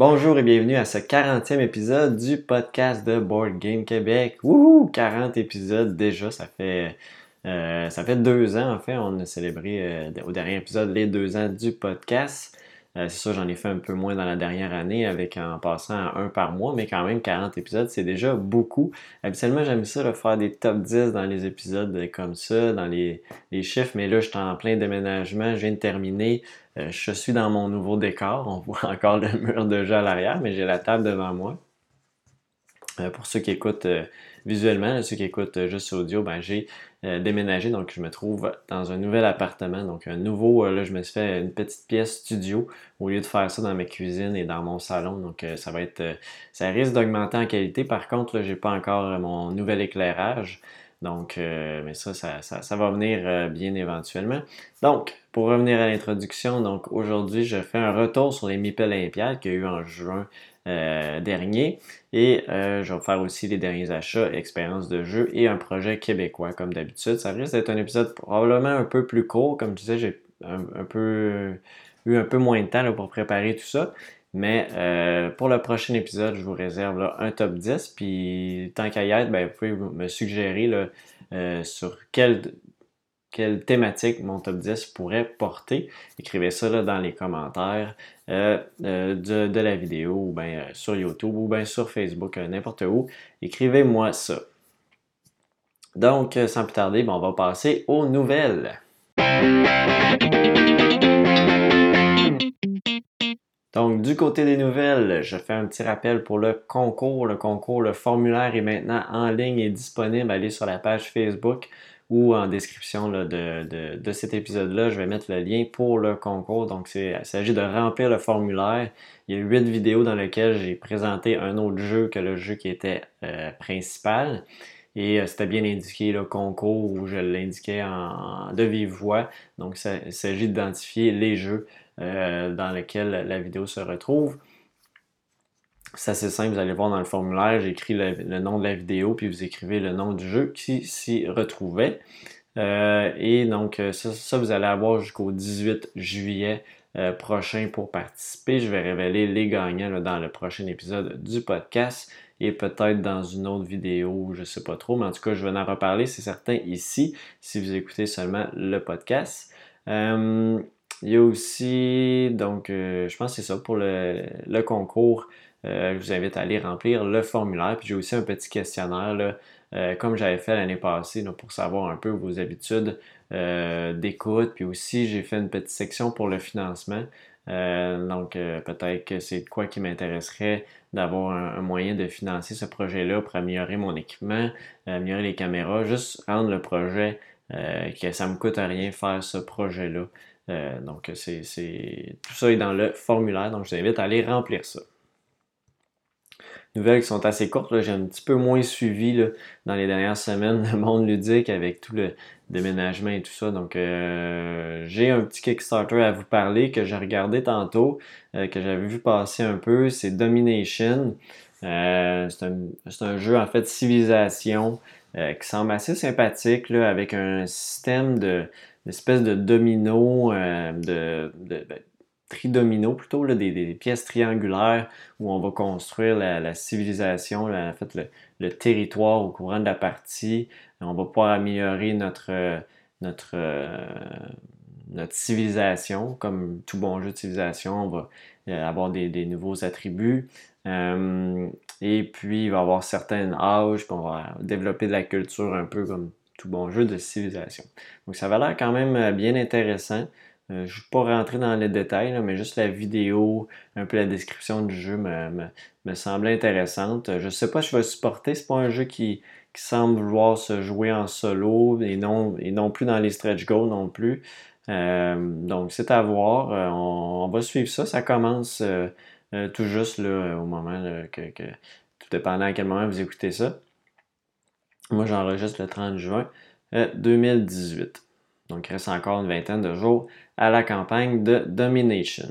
Bonjour et bienvenue à ce 40e épisode du podcast de Board Game Québec. Wouhou! 40 épisodes déjà, ça fait, euh, ça fait deux ans en fait. On a célébré euh, au dernier épisode les deux ans du podcast. Euh, c'est sûr, j'en ai fait un peu moins dans la dernière année avec en passant à un par mois, mais quand même 40 épisodes, c'est déjà beaucoup. Habituellement, j'aime ça, de faire des top 10 dans les épisodes comme ça, dans les, les chiffres, mais là, je suis en plein déménagement, je viens de terminer. Euh, je suis dans mon nouveau décor. On voit encore le mur de jeu à l'arrière, mais j'ai la table devant moi. Euh, pour ceux qui écoutent euh, visuellement, ceux qui écoutent juste audio, ben, j'ai déménagé, donc je me trouve dans un nouvel appartement. Donc un nouveau, là, je me suis fait une petite pièce studio au lieu de faire ça dans ma cuisine et dans mon salon. Donc ça va être, ça risque d'augmenter en qualité. Par contre, je n'ai pas encore mon nouvel éclairage. Donc, euh, mais ça ça, va venir euh, bien éventuellement. Donc, pour revenir à l'introduction, donc aujourd'hui, je fais un retour sur les MIP Olympiades qu'il y a eu en juin euh, dernier. Et je vais faire aussi les derniers achats, expériences de jeu et un projet québécois, comme d'habitude. Ça risque d'être un épisode probablement un peu plus court. Comme je disais, j'ai un, peu un peu moins de temps pour préparer tout ça. Mais euh, pour le prochain épisode, je vous réserve un top 10. Puis tant qu'à y être, ben, vous pouvez me suggérer euh, sur quelle, thématique mon top 10 pourrait porter. Écrivez ça dans les commentaires euh, de, la vidéo ou bien sur YouTube ou bien sur Facebook, n'importe où. Écrivez-moi ça. Donc, sans plus tarder, ben, on va passer aux nouvelles. Donc, du côté des nouvelles, je fais un petit rappel pour le concours. Le concours, le formulaire est maintenant en ligne et disponible. Allez sur la page Facebook ou en description de, cet épisode-là, je vais mettre le lien pour le concours. Donc, il s'agit de remplir le formulaire. Il y a huit vidéos dans lesquelles j'ai présenté un autre jeu que le jeu qui était euh, principal. Et euh, c'était bien indiqué le concours où je l'indiquais en, de vive voix. Donc, il s'agit d'identifier les jeux euh, dans lequel la vidéo se retrouve. C'est assez simple, vous allez voir dans le formulaire, j'écris le, nom de la vidéo, puis vous écrivez le nom du jeu qui s'y retrouvait. Euh, et donc, euh, ça, vous allez avoir jusqu'au 18 juillet prochain pour participer. Je vais révéler les gagnants dans le prochain épisode du podcast et peut-être dans une autre vidéo, je ne sais pas trop, mais en tout cas, je vais en reparler, c'est certain, ici, si vous écoutez seulement le podcast. Il y a aussi, donc, euh, je pense que c'est ça pour le, concours. Euh, je vous invite à aller remplir le formulaire. Puis j'ai aussi un petit questionnaire, euh, comme j'avais fait l'année passée, pour savoir un peu vos habitudes d'écoute. Puis aussi, j'ai fait une petite section pour le financement. donc, peut-être que c'est quoi qui m'intéresserait d'avoir un, moyen de financer ce projet-là pour améliorer mon équipement, améliorer les caméras, juste rendre le projet que ça me coûte à rien faire ce projet-là. Euh, donc, c'est, tout ça est dans le formulaire, donc je vous invite à aller remplir ça. Nouvelles qui sont assez courtes, j'ai un petit peu moins suivi dans les dernières semaines le monde ludique avec tout le déménagement et tout ça. Donc, euh, j'ai un petit Kickstarter à vous parler que j'ai regardé tantôt, euh, que j'avais vu passer un peu. C'est Domination. c'est, un, jeu en fait civilisation qui semble assez sympathique avec un système de, espèce de domino, euh, de, de ben, tridomino plutôt, des, pièces triangulaires où on va construire la, civilisation, en fait le, territoire au courant de la partie. On va pouvoir améliorer notre, notre, euh, notre civilisation, comme tout bon jeu de civilisation, on va euh, avoir des, nouveaux attributs. et puis, il va y avoir certains âges, puis on va développer de la culture un peu comme tout bon jeu de civilisation. Donc ça va l'air quand même euh, bien intéressant. Euh, je ne vais pas rentrer dans les détails, mais juste la vidéo, un peu la description du jeu me, me, intéressante. Je ne sais pas si je vais supporter, c'est pas un jeu qui, semble vouloir se jouer en solo et non, et non plus dans les stretch goals non plus. Euh, donc c'est à voir. On, va suivre ça. Ça commence tout juste là, au moment que, tout dépendant à quel moment vous écoutez ça. Moi, j'enregistre le 30 juin 2018. Euh, Donc, il reste encore une vingtaine de jours à la campagne de Domination.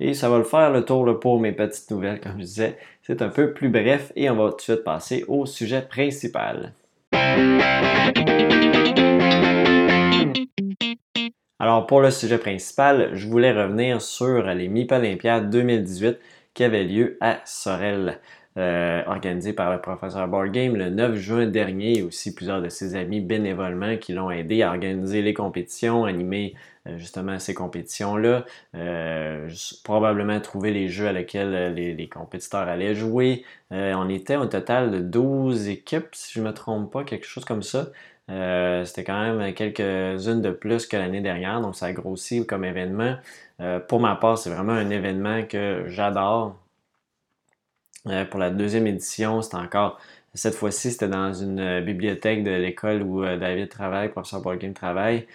Et ça va le faire le tour pour mes petites nouvelles, comme je disais. C'est un peu plus bref et on va tout de suite passer au sujet principal. Alors pour le sujet principal, je voulais revenir sur les MIP Olympiades 2018 qui avaient lieu à Sorel. Euh, organisé par le professeur Boardgame le 9 juin dernier et aussi plusieurs de ses amis bénévolement qui l'ont aidé à organiser les compétitions, animer euh, justement ces compétitions-là, euh, probablement trouver les jeux à lesquels les, compétiteurs allaient jouer. on était au total de 12 équipes, si je ne me trompe pas, quelque chose comme ça. C'était quand même quelques-unes de plus que l'année dernière, donc ça a grossi comme événement. pour ma part, c'est vraiment un événement que j'adore. Euh, pour la deuxième édition, c'était encore, cette fois-ci, c'était dans une euh, bibliothèque de l'école où euh, David travaille, professeur Game travaille.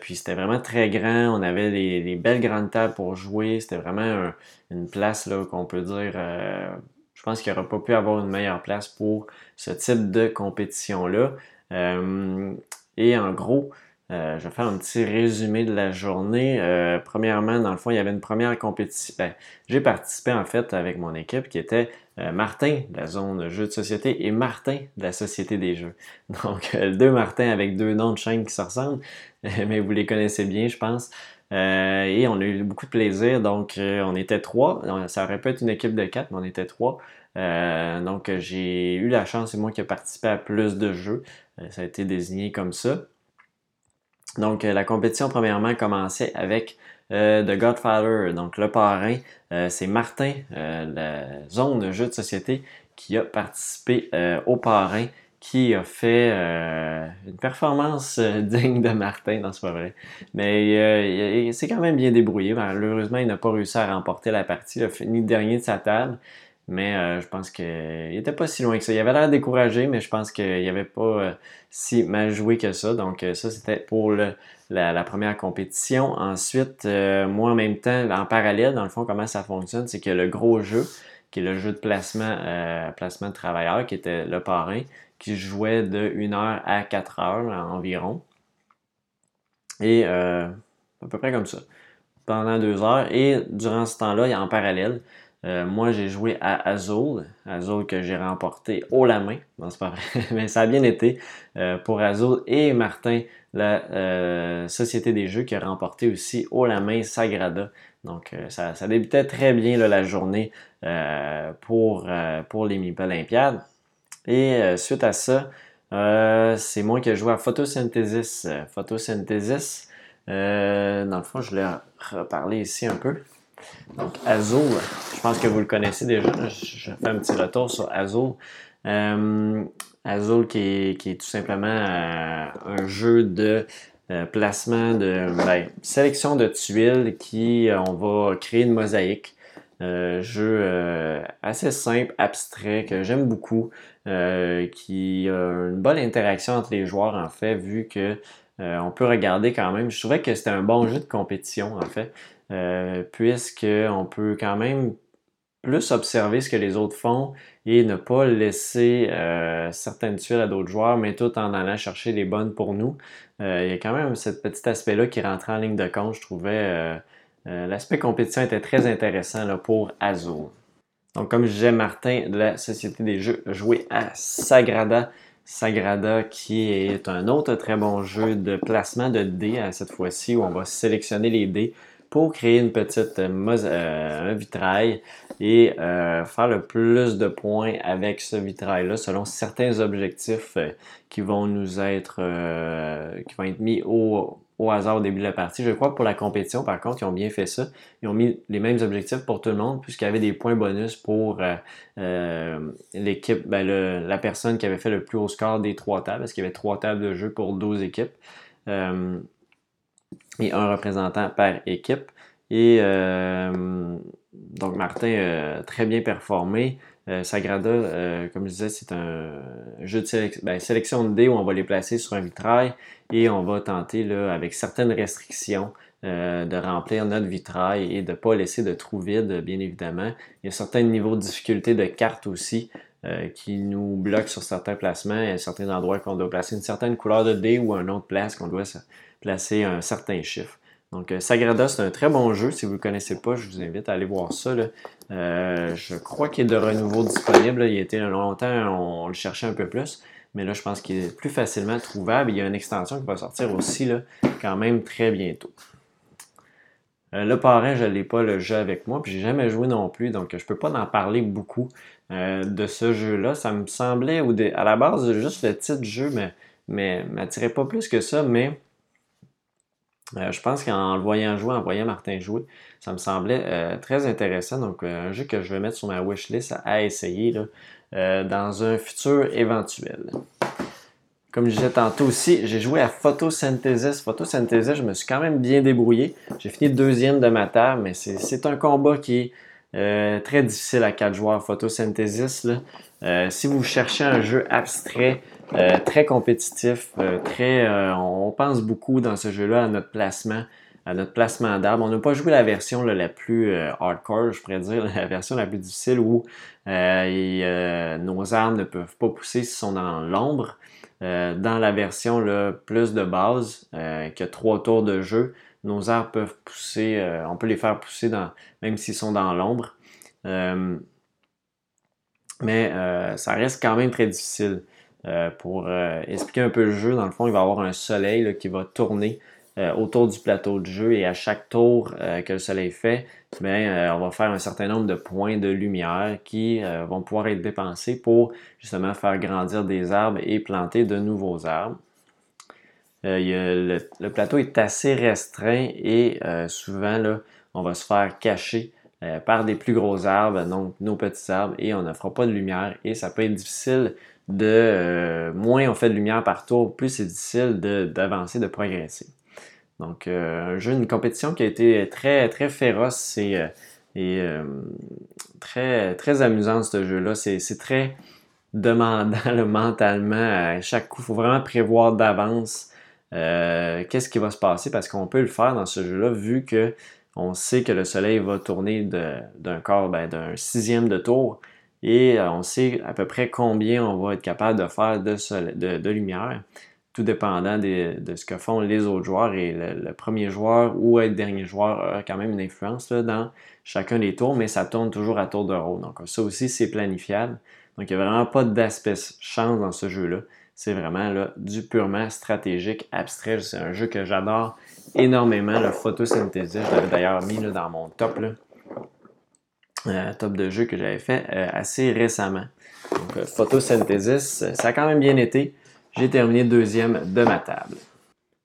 puis c'était vraiment très grand. On avait des, belles grandes tables pour jouer. C'était vraiment une place là qu'on peut dire. je pense qu'il n'aurait pas pu avoir une meilleure place pour ce type de compétition-là. et en gros, euh, je vais faire un petit résumé de la journée. Euh, premièrement, dans le fond, il y avait une première compétition. Ben, j'ai participé en fait avec mon équipe qui était euh, Martin de la zone jeux de société et Martin de la Société des jeux. Donc, deux Martins avec deux noms de chaînes qui se ressemblent, mais vous les connaissez bien, je pense. et on a eu beaucoup de plaisir. Donc, on était trois. Ça aurait pu être une équipe de quatre, mais on était trois. donc, j'ai eu la chance, c'est moi qui ai participé à plus de jeux. ça a été désigné comme ça. Donc, euh, la compétition, premièrement, commençait avec euh, The Godfather, donc le parrain. Euh, c'est Martin, la zone de jeu de société, qui a participé au parrain, qui a fait une performance digne de Martin, non, c'est pas. Mais il s'est quand même bien débrouillé. Malheureusement, il n'a pas réussi à remporter la partie. Il a fini dernier de sa table. Mais euh, je pense qu'il n'était pas si loin que ça. Il avait l'air découragé, mais je pense qu'il avait pas euh, si mal joué que ça. Donc euh, ça, c'était pour la, première compétition. Ensuite, moi en même temps, en parallèle, dans le fond, comment ça fonctionne, c'est que le gros jeu, qui est le jeu de placement, placement de travailleurs, qui était le parrain, qui jouait de 1h à 4 heures environ. Et à peu près comme ça. Pendant deux heures. Et durant ce temps-là, en parallèle, euh, moi, j'ai joué à Azul, Azul que j'ai remporté haut la main. Non, c'est pas vrai, mais ça a bien été euh, pour Azul et Martin, la euh, Société des Jeux, qui a remporté aussi haut la main Sagrada. Donc, ça, débutait très bien la journée pour, pour les Olympiades. Et suite à ça, c'est moi qui ai joué à Photosynthesis. Photosynthesis, dans le fond, je voulais reparler ici un peu. Donc, Azul, je pense que vous le connaissez déjà. Je, fais un petit retour sur Azul. Euh, Azul qui est, tout simplement euh, un jeu de euh, placement de ben, sélection de tuiles qui on va créer une mosaïque. jeu assez simple, abstrait, que j'aime beaucoup, qui a une bonne interaction entre les joueurs en fait, vu que on peut regarder quand même. Je trouvais que c'était un bon jeu de compétition en fait. Euh, puisqu'on peut quand même plus observer ce que les autres font et ne pas laisser euh, certaines tuiles à d'autres joueurs, mais tout en allant chercher les bonnes pour nous. Euh, il y a quand même ce petit aspect-là qui rentrait en ligne de compte. Je trouvais l'aspect compétition était très intéressant pour Azul. Donc, comme je disais, Martin de la Société des Jeux joué à Sagrada. Sagrada, qui est un autre très bon jeu de placement de dés à cette fois-ci, où on va sélectionner les dés pour créer une petite euh, euh, vitrail et euh, faire le plus de points avec ce vitrail-là selon certains objectifs qui vont nous être qui vont être mis au, hasard au début de la partie. Je crois que pour la compétition, par contre, ils ont bien fait ça. Ils ont mis les mêmes objectifs pour tout le monde, puisqu'il y avait des points bonus pour l'équipe, ben, la personne qui avait fait le plus haut score des trois tables, parce qu'il y avait trois tables de jeu pour 12 équipes et un représentant par équipe. Et euh, donc Martin a très bien performé. Euh, Sagrada, euh, comme je disais, c'est un jeu de ben, sélection de dés où on va les placer sur un vitrail et on va tenter, là, avec certaines restrictions, de remplir notre vitrail et de ne pas laisser de trous vides, bien évidemment. Il y a certains niveaux de difficulté de cartes aussi qui nous bloquent sur certains placements. A certains endroits qu'on doit placer une certaine couleur de dés ou un autre place qu'on doit placer un certain chiffre. Donc, euh, Sagrada, c'est un très bon jeu. Si vous ne le connaissez pas, je vous invite à aller voir ça. Euh, je crois qu'il est de renouveau disponible. Il était longtemps, on, le cherchait un peu plus. Mais là, je pense qu'il est plus facilement trouvable. Il y a une extension qui va sortir aussi là, quand même très bientôt. Euh, le je ne l'ai pas le jeu avec moi, puis j'ai jamais joué non plus, donc je ne peux pas en parler beaucoup euh, de ce jeu-là. Ça me semblait à la base juste le titre du jeu, mais, mais m'attirait pas plus que ça, mais euh, je pense qu'en le voyant jouer, en voyant Martin jouer, ça me semblait très intéressant. Donc, un jeu que je vais mettre sur ma wishlist à essayer dans un futur éventuel. Comme je disais tantôt aussi, j'ai joué à Photosynthesis. Photosynthesis, je me suis quand même bien débrouillé. J'ai fini deuxième de ma table, mais c'est un combat qui est euh, très difficile à quatre joueurs. Photosynthesis, euh, si vous cherchez un jeu abstrait, euh, très compétitif, très, on pense beaucoup dans ce jeu-là à notre placement, à notre placement d'arbres. On n'a pas joué la version la plus hardcore, je pourrais dire, la version la plus difficile où nos arbres ne peuvent pas pousser s'ils sont dans l'ombre. Euh, dans la version plus de base, euh, qui a trois tours de jeu, nos arbres peuvent pousser, euh, on peut les faire pousser même s'ils sont dans l'ombre. mais ça reste quand même très difficile. Pour expliquer un peu le jeu, dans le fond, il va y avoir un soleil qui va tourner euh, autour du plateau de jeu. Et à chaque tour euh, que le soleil fait, euh, on va faire un certain nombre de points de lumière qui vont pouvoir être dépensés pour justement faire grandir des arbres et planter de nouveaux arbres. le, plateau est assez restreint et souvent là, on va se faire cacher par des plus gros arbres, donc nos petits arbres, et on ne fera pas de lumière. Et ça peut être difficile de moins on fait de lumière par tour, plus c'est difficile d'avancer, de progresser. Donc, euh, un jeu, une compétition qui a été très, très féroce et, euh, euh, très, très amusant, ce jeu-là. C'est très demandant mentalement. À chaque coup, il faut vraiment prévoir d'avance qu'est-ce qui va se passer parce qu'on peut le faire dans ce jeu-là vu que on sait que le soleil va tourner d'un corps, ben, d'un sixième de tour et on sait à peu près combien on va être capable de faire de lumière tout dépendant de, ce que font les autres joueurs. Et le, premier joueur ou le dernier joueur a quand même une influence dans chacun des tours, mais ça tourne toujours à tour de rôle. Donc ça aussi, c'est planifiable. Donc il n'y a vraiment pas d'aspect chance dans ce jeu-là. C'est vraiment du purement stratégique, abstrait. C'est un jeu que j'adore énormément, le photosynthesis. Je l'avais d'ailleurs mis dans mon top, euh, top de jeu que j'avais fait euh, assez récemment. Donc, euh, photosynthesis, ça a quand même bien été j'ai terminé deuxième de ma table.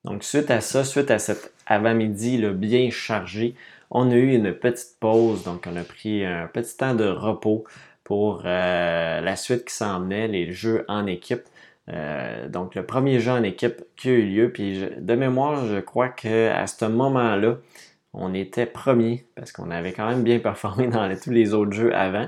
Donc, suite à ça, suite à cet avant-midi bien chargé, on a eu une petite pause. Donc, on a pris un petit temps de repos pour euh, la suite qui s'en venait, les jeux en équipe. Euh, donc, le premier jeu en équipe qui a eu lieu. Puis, de mémoire, je crois qu'à ce moment-là, on était premier parce qu'on avait quand même bien performé dans tous les autres jeux avant.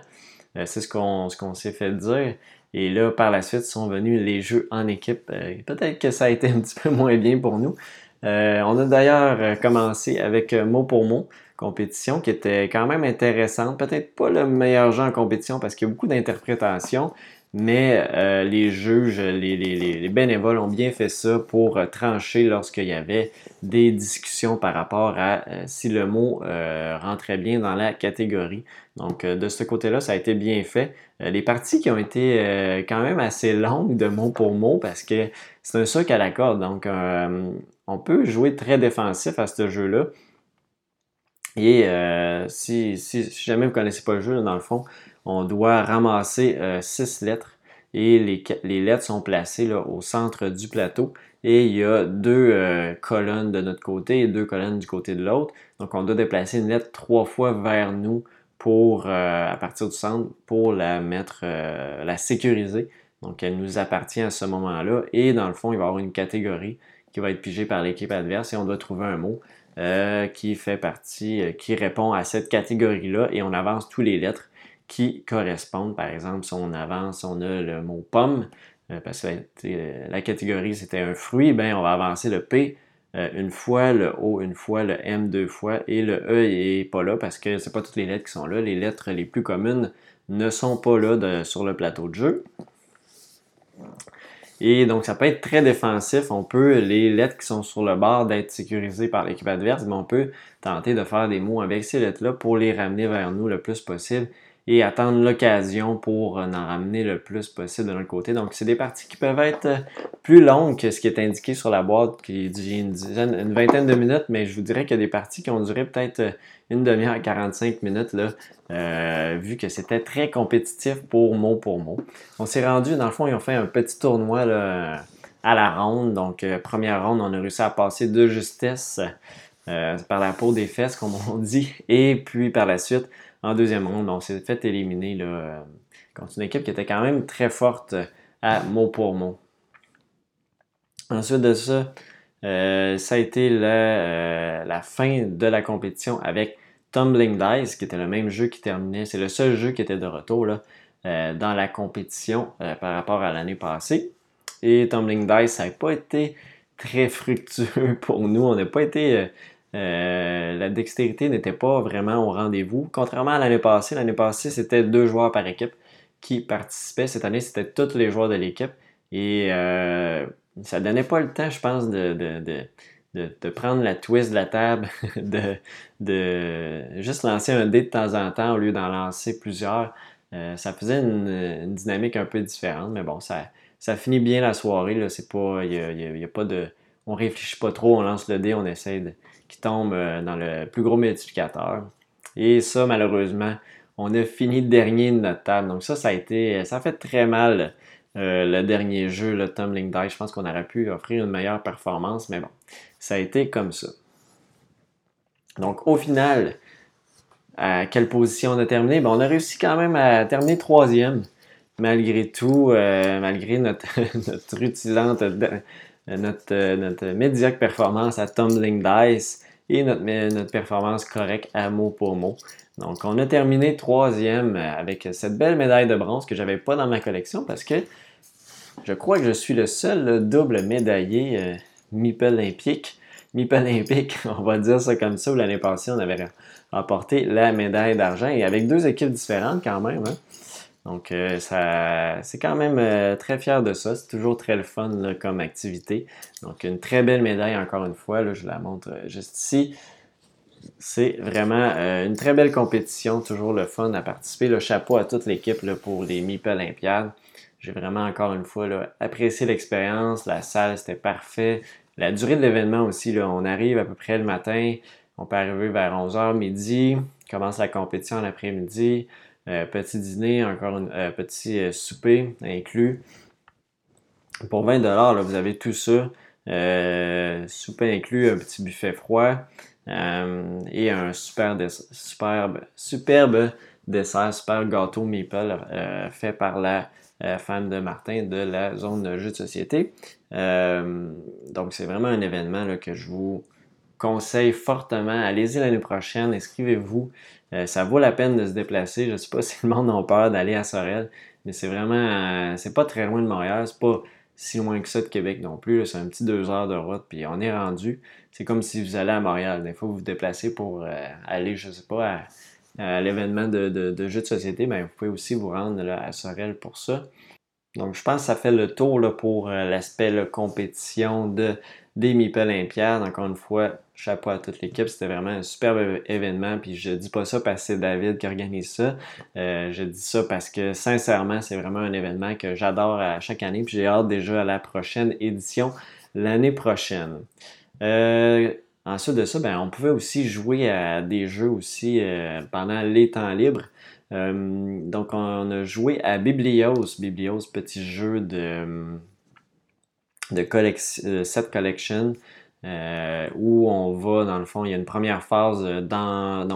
Euh, c'est ce qu'on s'est fait dire. Et là, par la suite, sont venus les jeux en équipe. Euh, peut-être que ça a été un petit peu moins bien pour nous. Euh, on a d'ailleurs commencé avec mot pour mot compétition qui était quand même intéressante. Peut-être pas le meilleur jeu en compétition parce qu'il y a beaucoup d'interprétations, mais euh, les juges, les, bénévoles ont bien fait ça pour euh, trancher lorsqu'il y avait des discussions par rapport à euh, si le mot rentrait bien dans la catégorie. Donc de ce côté-là, ça a été bien fait. les parties qui ont été quand même assez longues de mot pour mot parce que c'est un sucre à la corde. Donc on peut jouer très défensif à ce jeu-là. Et si, si, jamais vous ne connaissez pas le jeu, dans le fond, on doit ramasser euh, six lettres et les, lettres sont placées au centre du plateau et il y a deux euh, colonnes de notre côté et deux colonnes du côté de l'autre. Donc on doit déplacer une lettre trois fois vers nous pour euh, à partir du centre pour la mettre, la sécuriser. Donc elle nous appartient à ce moment-là et dans le fond il va y avoir une catégorie qui va être pigée par l'équipe adverse et on doit trouver un mot qui fait partie, qui répond à cette catégorie-là et on avance tous les lettres qui correspondent. Par exemple, si on avance, on a le mot pomme, euh, parce que euh, la catégorie c'était un fruit, ben on va avancer le P euh, une fois, le O une fois, le M deux fois, et le E n'est pas là parce que c'est pas toutes les lettres qui sont là. Les lettres les plus communes ne sont pas là sur le plateau de jeu. Et donc, ça peut être très défensif. On peut, les lettres qui sont sur le bord d'être sécurisées par l'équipe adverse, mais on peut tenter de faire des mots avec ces lettres-là pour les ramener vers nous le plus possible et attendre l'occasion pour en ramener le plus possible de notre côté. Donc, c'est des parties qui peuvent être plus longues que ce qui est indiqué sur la boîte, qui dit une, une vingtaine de minutes, mais je vous dirais qu'il y a des parties qui ont duré peut-être une demi-heure, 45 minutes, là, euh, vu que c'était très compétitif pour mot pour mot. On s'est rendu, dans le fond, ils ont fait un petit tournoi là, à la ronde. Donc, euh, première ronde, on a réussi à passer de justesse euh, par la peau des fesses, comme on dit. Et puis, par la suite, en deuxième ronde, on s'est fait éliminer là, contre une équipe qui était quand même très forte à mot pour mot. Ensuite de ça, ça a été la, fin de la compétition avec Tumbling Dice, qui était le même jeu qui terminait. C'est le seul jeu qui était de retour euh, dans la compétition euh, par rapport à l'année passée. Et Tumbling Dice, ça n'a pas été très fructueux pour nous. On n'a pas été. Euh, la dextérité n'était pas vraiment au rendez-vous. Contrairement à l'année passée, l'année passée, c'était deux joueurs par équipe qui participaient. Cette année, c'était tous les joueurs de l'équipe. Et ça ne donnait pas le temps, je pense, de de, prendre la twist de la table, de, de juste lancer un dé de temps en temps au lieu d'en lancer plusieurs. Euh, ça faisait une, dynamique un peu différente, mais bon, ça, ça finit bien la soirée. Là, c'est de, on réfléchit pas trop, on lance le dé, on essaie qu'il tombe euh, dans le plus gros multiplicateur. Et ça, malheureusement, on a fini dernier de notre table. Donc ça, ça a été, ça a fait très mal euh, le dernier jeu, le Tumbling Dice, je pense qu'on aurait pu offrir une meilleure performance, mais bon, ça a été comme ça. Donc, au final, à quelle position on a terminé? on a réussi quand même à terminer troisième, malgré tout, euh, malgré notre, notre notre, notre médiocre performance à Tumbling Dice et notre, notre performance correcte à mot pour mot. Donc, on a terminé troisième avec cette belle médaille de bronze que j'avais pas dans ma collection parce que je crois que je suis le seul double médaillé euh, MIP olympique. MIP olympique, on va dire ça comme ça, l'année passée, on avait remporté la médaille d'argent et avec deux équipes différentes quand même. Hein. Donc, euh, c'est quand même euh, très fier de ça. C'est toujours très le fun comme activité. Donc, une très belle médaille, encore une fois. Je la montre juste ici. C'est vraiment une très belle compétition, toujours le fun à participer. Le chapeau à toute l'équipe pour les MIP Olympiades. J'ai vraiment encore une fois apprécié l'expérience. La salle, c'était parfait. La durée de l'événement aussi, on arrive à peu près le matin. On peut arriver vers 11h midi. Commence la compétition l'après-midi. Euh, petit dîner, encore un euh, petit euh, souper inclus. Pour 20 là, vous avez tout ça. souper inclus, un petit buffet froid et un super superbe, superbe dessert, super gâteau maple fait par la fan de Martin de la zone de jeux de société. Donc, c'est vraiment un événement que je vous conseille fortement. Allez-y l'année prochaine, inscrivez-vous. Euh, ça vaut la peine de se déplacer. Je ne sais pas si le monde a peur d'aller à Sorel, mais c'est vraiment, c'est pas très loin de Montréal. C'est pas si loin que ça de Québec non plus. C'est un petit deux heures de route, puis on est rendu. C'est comme si vous allez à Montréal. Des fois, vous vous déplacez pour aller, je sais pas, à l'événement de, de, jeux de société, ben, vous pouvez aussi vous rendre à Sorel pour ça. Donc, je pense que ça fait le tour pour euh, l'aspect compétition de, des MIP Olympiades. Encore une fois, chapeau à toute l'équipe. C'était vraiment un superbe événement. Puis je dis pas ça parce que c'est David qui organise ça. Euh, je dis ça parce que sincèrement, c'est vraiment un événement que j'adore à chaque année. Puis j'ai hâte déjà à la prochaine édition l'année prochaine. Euh, Ensuite de ça, ben, on pouvait aussi jouer à des jeux aussi euh, pendant les temps libres. Donc, on a joué à Biblios. Biblios, petit jeu de, de euh, set collection. où on va, dans le fond, il y a une première phase dans,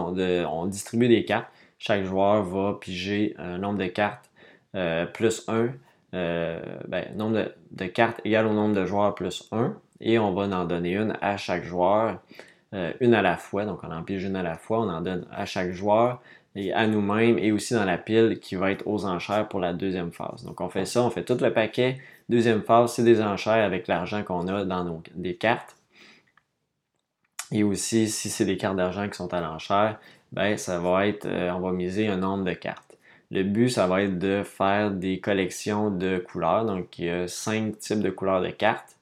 on distribue des cartes. Chaque joueur va piger un nombre de cartes plus 1. ben, nombre de, cartes égal au nombre de joueurs plus 1 et on va en donner une à chaque joueur, euh, une à la fois. Donc on en pige une à la fois, on en donne à chaque joueur et à nous-mêmes et aussi dans la pile qui va être aux enchères pour la deuxième phase. Donc on fait ça, on fait tout le paquet. Deuxième phase, c'est des enchères avec l'argent qu'on a dans des cartes. Et aussi, si c'est des cartes d'argent qui sont à l'enchère, ben ça va être, euh, on va miser un nombre de cartes. Le but, ça va être de faire des collections de couleurs. Donc, il y a cinq types de couleurs de cartes.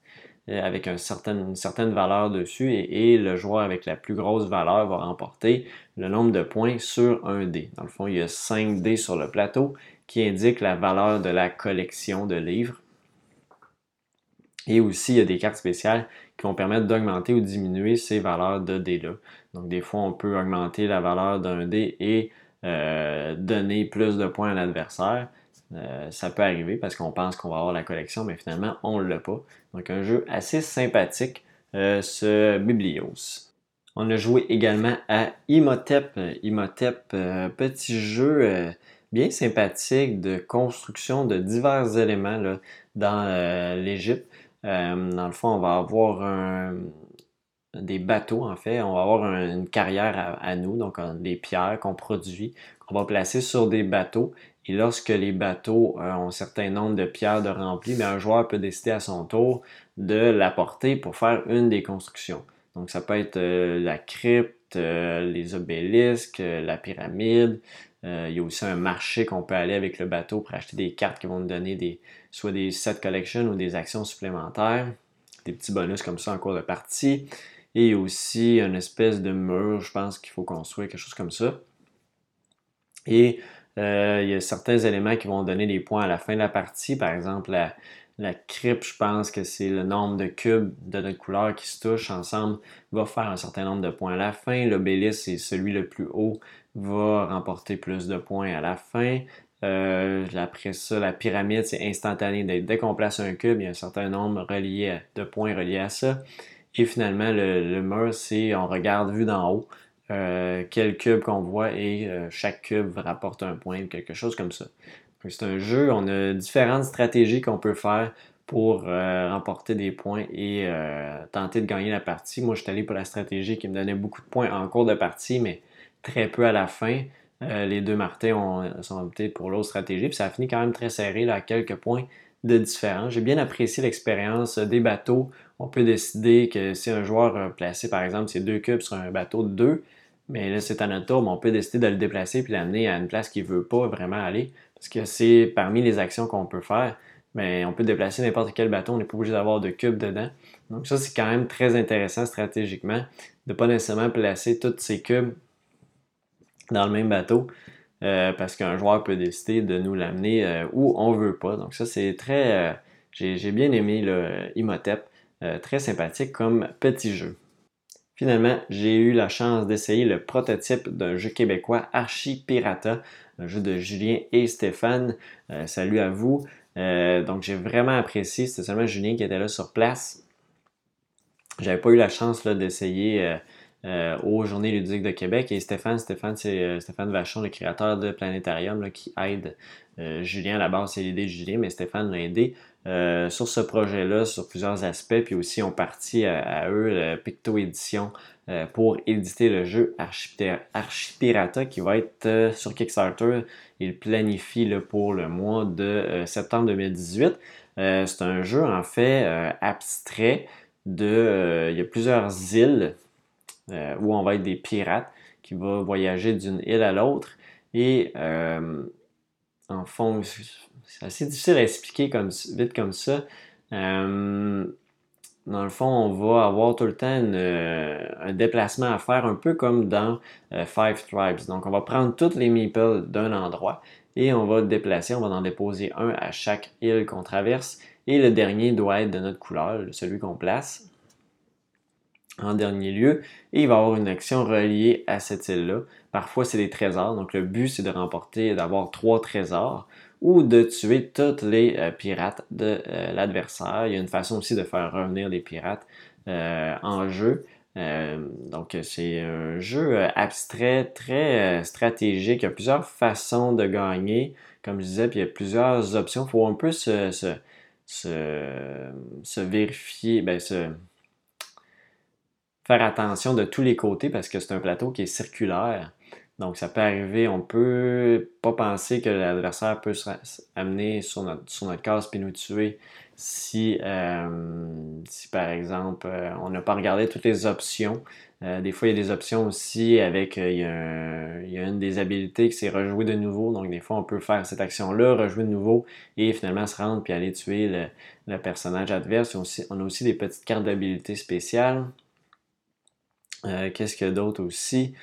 avec une certaine valeur dessus et, le joueur avec la plus grosse valeur va remporter le nombre de points sur un dé. Dans le fond, il y a 5 dés sur le plateau qui indiquent la valeur de la collection de livres. Et aussi, il y a des cartes spéciales qui vont permettre d'augmenter ou diminuer ces valeurs de dés-là. Donc, des fois, on peut augmenter la valeur d'un dé et euh, donner plus de points à l'adversaire. Euh, ça peut arriver parce qu'on pense qu'on va avoir la collection, mais finalement, on ne l'a pas. Donc, un jeu assez sympathique, euh, ce Biblios. On a joué également à Imhotep. Imhotep, petit jeu bien sympathique de construction de divers éléments dans l'Égypte. Dans le fond, on va avoir des bateaux, en fait. On va avoir une carrière à, nous, donc des pierres qu'on produit, qu'on va placer sur des bateaux et lorsque les bateaux euh, ont un certain nombre de pierres de rempli, un joueur peut décider à son tour de l'apporter pour faire une des constructions. Donc ça peut être euh, la crypte, euh, les obélisques, la pyramide. il y a aussi un marché qu'on peut aller avec le bateau pour acheter des cartes qui vont nous donner des, soit des set collection ou des actions supplémentaires. Des petits bonus comme ça en cours de partie. Et aussi une espèce de mur, je pense qu'il faut construire quelque chose comme ça. Et euh, il y a certains éléments qui vont donner des points à la fin de la partie. Par exemple, la, la je pense que c'est le nombre de cubes de notre couleur qui se touchent ensemble, va faire un certain nombre de points à la fin. L'obélisque, c'est celui le plus haut, va remporter plus de points à la fin. Euh, après la pyramide, c'est instantané. Dès, qu'on place un cube, il y a un certain nombre de points reliés à ça. Et finalement, le, mur, c'est on regarde vu d'en haut. Euh, quel cube qu'on voit et euh, chaque cube rapporte un point ou quelque chose comme ça. C'est un jeu, on a différentes stratégies qu'on peut faire pour remporter des points et tenter de gagner la partie. Moi, je suis allé pour la stratégie qui me donnait beaucoup de points en cours de partie, mais très peu à la fin. Les deux Martins ont, sont optés pour l'autre stratégie, puis ça a fini quand même très serré, à quelques points de différence. J'ai bien apprécié l'expérience des bateaux. On peut décider que si un joueur a placé, par exemple, ses deux cubes sur un bateau de deux, mais là, c'est à notre tour, mais on peut décider de le déplacer puis l'amener à une place qu'il ne veut pas vraiment aller. Parce que c'est parmi les actions qu'on peut faire. Mais on peut déplacer n'importe quel bateau, on n'est pas obligé d'avoir de cubes dedans. Donc ça, c'est quand même très intéressant stratégiquement de ne pas nécessairement placer tous ces cubes dans le même bateau. Euh, parce qu'un joueur peut décider de nous l'amener euh, où on veut pas. Donc ça, c'est très... Euh, j'ai bien aimé le Imhotep. très sympathique comme petit jeu. Finalement, j'ai eu la chance d'essayer le prototype d'un jeu québécois Archi Pirata, un jeu de Julien et Stéphane. Salut à vous. Donc j'ai vraiment apprécié, c'était seulement Julien qui était là sur place. J'avais pas eu la chance d'essayer euh, aux Journées ludiques de Québec et Stéphane, Stéphane, c'est Stéphane Vachon, le créateur de Planétarium, qui aide Julien à la base, c'est l'idée de Julien, mais Stéphane l'a aidé euh, sur ce projet-là, sur plusieurs aspects. Puis aussi, on partit à, eux, Picto Édition, euh, pour éditer le jeu Archipirata qui va être euh, sur Kickstarter. Il planifie pour le mois de septembre 2018. c'est un jeu en fait abstrait de. il y a plusieurs îles où on va être des pirates qui vont voyager d'une île à l'autre. Et en fond, c'est assez difficile à expliquer comme, vite comme ça. Euh, dans le fond, on va avoir tout le temps un déplacement à faire, un peu comme dans euh, Five Tribes. Donc, on va prendre toutes les meeples d'un endroit et on va déplacer, on va en déposer un à chaque île qu'on traverse. Et le dernier doit être de notre couleur, celui qu'on place en dernier lieu. Et il va avoir une action reliée à cette île-là. Parfois, c'est des trésors. Donc, le but, c'est de remporter, d'avoir trois trésors ou de tuer tous les euh, pirates de euh, l'adversaire. Il y a une façon aussi de faire revenir les pirates euh, en jeu. donc c'est un jeu abstrait, très stratégique. Il y a plusieurs façons de gagner, comme je disais, puis il y a plusieurs options. Il faut un peu se, se, se, vérifier, ben, se, faire attention de tous les côtés parce que c'est un plateau qui est circulaire. Donc, ça peut arriver, on peut pas penser que l'adversaire peut se amener sur notre, sur notre case puis nous tuer si, euh, si par exemple, euh, on n'a pas regardé toutes les options. Euh, des fois, il y a des options aussi avec, il y, a il, y a une des habilités qui c'est rejouer de nouveau. Donc, des fois, on peut faire cette action-là, rejouer de nouveau et finalement se rendre puis aller tuer le, le personnage adverse. On, a aussi des petites cartes d'habilité spéciales. Qu'est-ce qu'il y a d'autre aussi?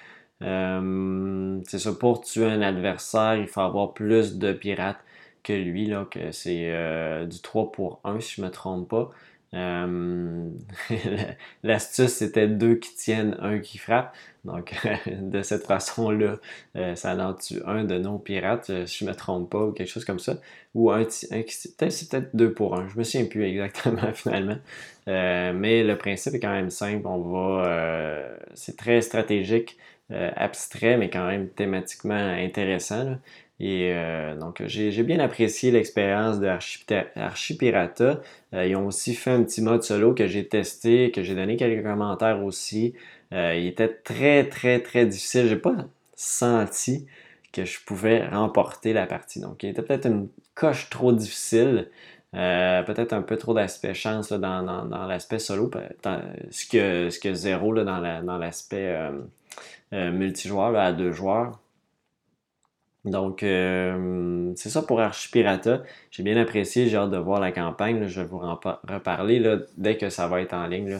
Euh, c'est ça, pour tuer un adversaire, il faut avoir plus de pirates que lui, là, que c'est euh, du 3 pour 1 si je ne me trompe pas. Euh, l'astuce, c'était deux qui tiennent, un qui frappe. Donc, de cette façon-là, ça en tue un de nos pirates, si je ne me trompe pas, ou quelque chose comme ça. Ou un, un qui. Peut-être c'est peut-être deux pour un. Je me souviens plus exactement finalement. mais le principe est quand même simple. On va. c'est très stratégique. Euh, abstrait, mais quand même thématiquement intéressant. Et euh, donc, j'ai bien apprécié l'expérience de Archipirata. Euh, ils ont aussi fait un petit mode solo que j'ai testé, que j'ai donné quelques commentaires aussi. il était très, très, très difficile. J'ai pas senti que je pouvais remporter la partie. Donc, il était peut-être une coche trop difficile. peut-être un peu trop d'aspect chance dans, l'aspect solo, ce, que, ce que zéro là, dans l'aspect euh, multijoueur à deux joueurs. Donc, euh, c'est ça pour Archipirata. J'ai bien apprécié, j'ai hâte de voir la campagne. Je vais vous reparler dès que ça va être en ligne,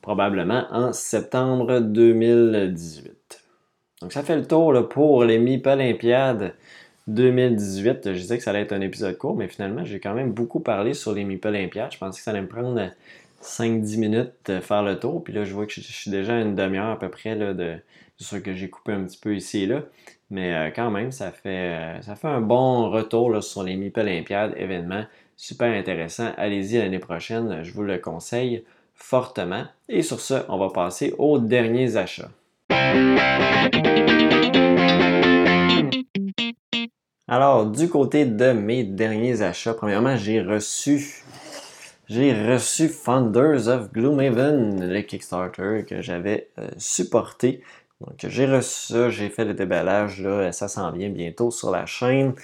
probablement en septembre 2018. Donc, ça fait le tour pour les MIP Olympiades 2018. Je disais que ça allait être un épisode court, mais finalement, j'ai quand même beaucoup parlé sur les MIP Olympiades. Je pensais que ça allait me prendre 5-10 minutes de faire le tour. Puis là, je vois que je, suis déjà à une demi-heure à peu près là, de, c'est sûr que j'ai coupé un petit peu ici et là, mais euh, quand même, ça fait, euh, ça fait un bon retour sur les MIP Olympiades, événement super intéressant. Allez-y l'année prochaine, je vous le conseille fortement. Et sur ce, on va passer aux derniers achats. Alors, du côté de mes derniers achats, premièrement, j'ai reçu j'ai reçu Founders of Gloomhaven, le Kickstarter que j'avais euh, supporté donc j'ai reçu ça, j'ai fait le déballage, là, ça s'en vient bientôt sur la chaîne.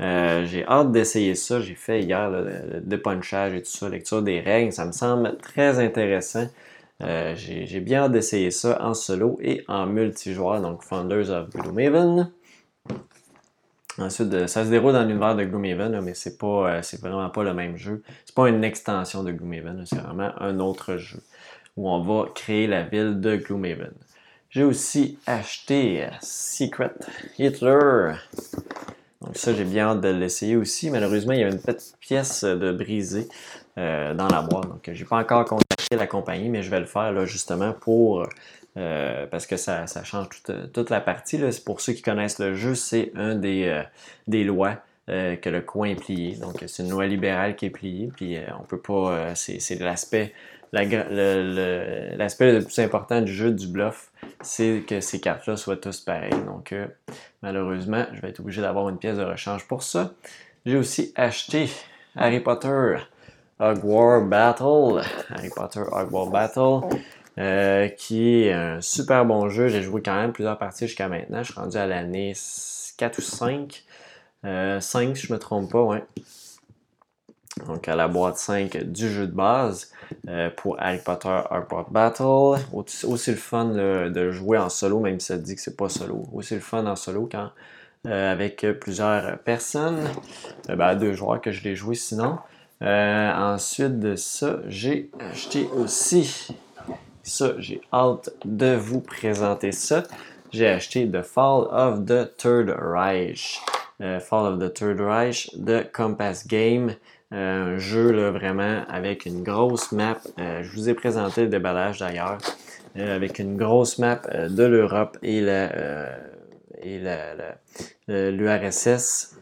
Euh, j'ai hâte d'essayer ça. J'ai fait hier le, dépunchage et tout ça, lecture des règles. Ça me semble très intéressant. Euh, j'ai bien hâte d'essayer ça en solo et en multijoueur, donc Founders of Gloomhaven. Ensuite, ça se déroule dans l'univers de Gloomhaven, mais c'est pas, euh, c'est vraiment pas le même jeu. C'est pas une extension de Gloomhaven, c'est vraiment un autre jeu où on va créer la ville de Gloomhaven. J'ai aussi acheté Secret Hitler. Donc ça, j'ai bien hâte de l'essayer aussi. Malheureusement, il y avait une petite pièce de brisée euh, dans la boîte. Donc, j'ai pas encore contacté la compagnie, mais je vais le faire là, justement pour euh, parce que ça, change toute, la partie. Pour ceux qui connaissent le jeu, c'est un des, euh, lois que le coin est plié. Donc, c'est une loi libérale qui est pliée. Puis, on peut pas. c'est l'aspect l'aspect le, plus important du jeu du bluff, c'est que ces cartes-là soient tous pareilles. Donc, euh, malheureusement, je vais être obligé d'avoir une pièce de rechange pour ça. J'ai aussi acheté Harry Potter Hogwarts Battle. Harry Potter Hogwarts Battle. Euh, qui est un super bon jeu. J'ai joué quand même plusieurs parties jusqu'à maintenant. Je suis rendu à l'année 4 ou 5. 5 euh, si je me trompe pas, ouais donc à la boîte 5 du jeu de base euh, pour Harry Potter Hogwarts Battle. Aussi, le fun de jouer en solo, même si ça dit que c'est pas solo. Aussi le fun en solo quand avec plusieurs personnes. Ben, deux joueurs que je l'ai joué sinon. ensuite de ça, j'ai acheté aussi ça. J'ai hâte de vous présenter ça. J'ai acheté The Fall of the Third Reich. Fall of the Third Reich de Compass Game. Euh, un jeu là, vraiment avec une grosse map. Euh, je vous ai présenté le déballage d'ailleurs. Euh, avec une grosse map de l'Europe et la et l'URSS.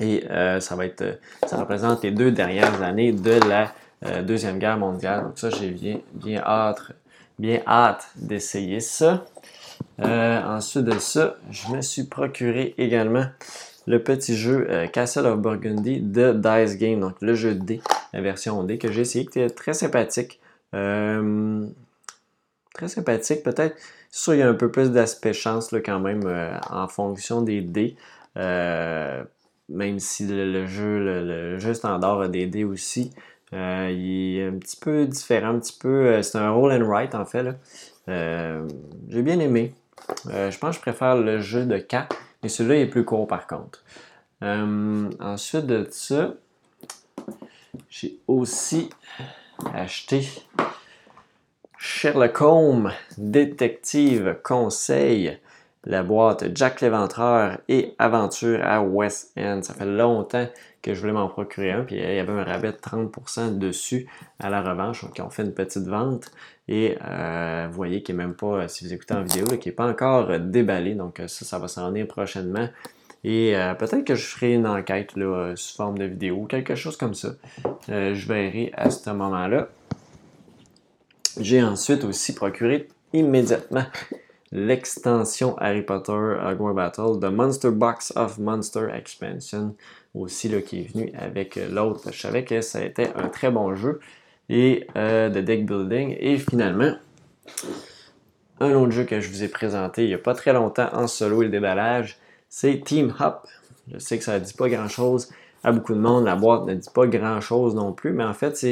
Et ça va être ça représente les deux dernières années de la Deuxième Guerre mondiale. Donc ça, j'ai bien, hâte, d'essayer ça. ensuite de ça, je me suis procuré également le petit jeu euh, Castle of Burgundy de Dice Game, donc le jeu D, la version D que j'ai essayé, qui était très sympathique. Euh, très sympathique, peut-être. C'est sûr, il y a un peu plus d'aspect chance là, quand même en fonction des dés. même si le, jeu, le, jeu standard a des dés aussi. Il est un petit peu différent, un petit peu. c'est un roll and write en fait. J'ai bien aimé. je pense que je préfère le jeu de 4, mais celui-là est plus court par contre. ensuite de ça, j'ai aussi acheté Sherlock Holmes, détective conseil, la boîte Jack l'Éventreur et Aventure à West End. Ça fait longtemps que je voulais m'en procurer un, puis il y avait un rabais de 30% dessus à la revanche. Donc, on fait une petite vente et euh, vous voyez qu'il n'est même pas, si vous écoutez en vidéo, qui n'est pas encore déballé. Donc, ça, ça va s'en venir prochainement. Et euh, peut-être que je ferai une enquête là, euh, sous forme de vidéo, quelque chose comme ça. Euh, je verrai à ce moment-là. J'ai ensuite aussi procuré immédiatement l'extension Harry Potter Hogwarts Battle de Monster Box of Monster Expansion, aussi là, qui est venu avec l'autre. Je savais que ça a été un très bon jeu et de deck building. Et finalement, un autre jeu que je vous ai présenté il n'y a pas très longtemps en solo et le déballage, c'est Team Hop. Je sais que ça ne dit pas grand-chose à beaucoup de monde. La boîte ne dit pas grand-chose non plus, mais en fait,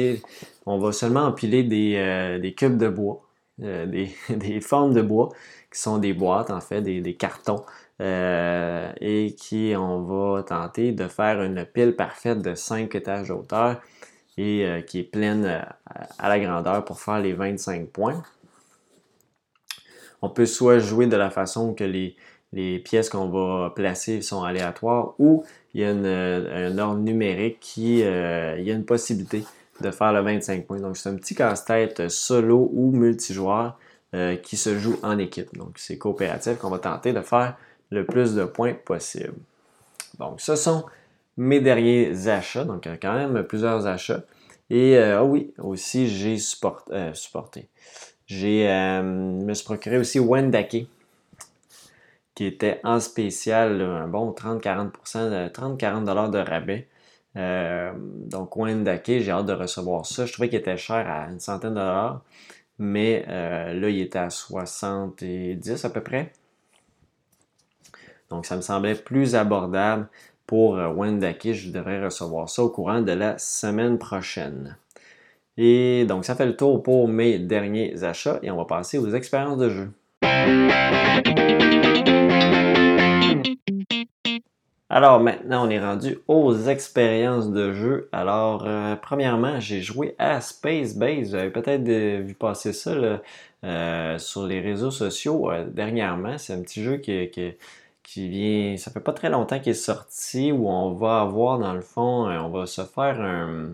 on va seulement empiler des, euh, cubes de bois, euh, des, formes de bois, qui sont des boîtes, en fait, des, cartons, euh, et qui, on va tenter de faire une pile parfaite de 5 étages de et qui est pleine à la grandeur pour faire les 25 points. On peut soit jouer de la façon que les, pièces qu'on va placer sont aléatoires ou il y a un ordre numérique qui, euh, il y a une possibilité de faire le 25 points. Donc c'est un petit casse-tête solo ou multijoueur euh, qui se joue en équipe. Donc c'est coopératif qu'on va tenter de faire le plus de points possible. Donc ce sont mes derniers achats. Donc quand même plusieurs achats. Et euh, ah oui, aussi j'ai supporté. J'ai me suis procuré aussi Wendake qui était en spécial, un bon 30-40%, 30-40$ de rabais. Euh, donc, Wendake, j'ai hâte de recevoir ça. Je trouvais qu'il était cher à une centaine de dollars, mais euh, là, il était à 70 à peu près. Donc, ça me semblait plus abordable pour euh, Wendake. Je devrais recevoir ça au courant de la semaine prochaine. Et donc, ça fait le tour pour mes derniers achats et on va passer aux expériences de jeu. Alors maintenant, on est rendu aux expériences de jeu. Alors, euh, premièrement, j'ai joué à Space Base. Vous avez peut-être vu passer ça euh, sur les réseaux sociaux euh, dernièrement. C'est un petit jeu qui, qui, vient. Ça fait pas très longtemps qu'il est sorti où on va avoir, dans le fond, on va se faire un,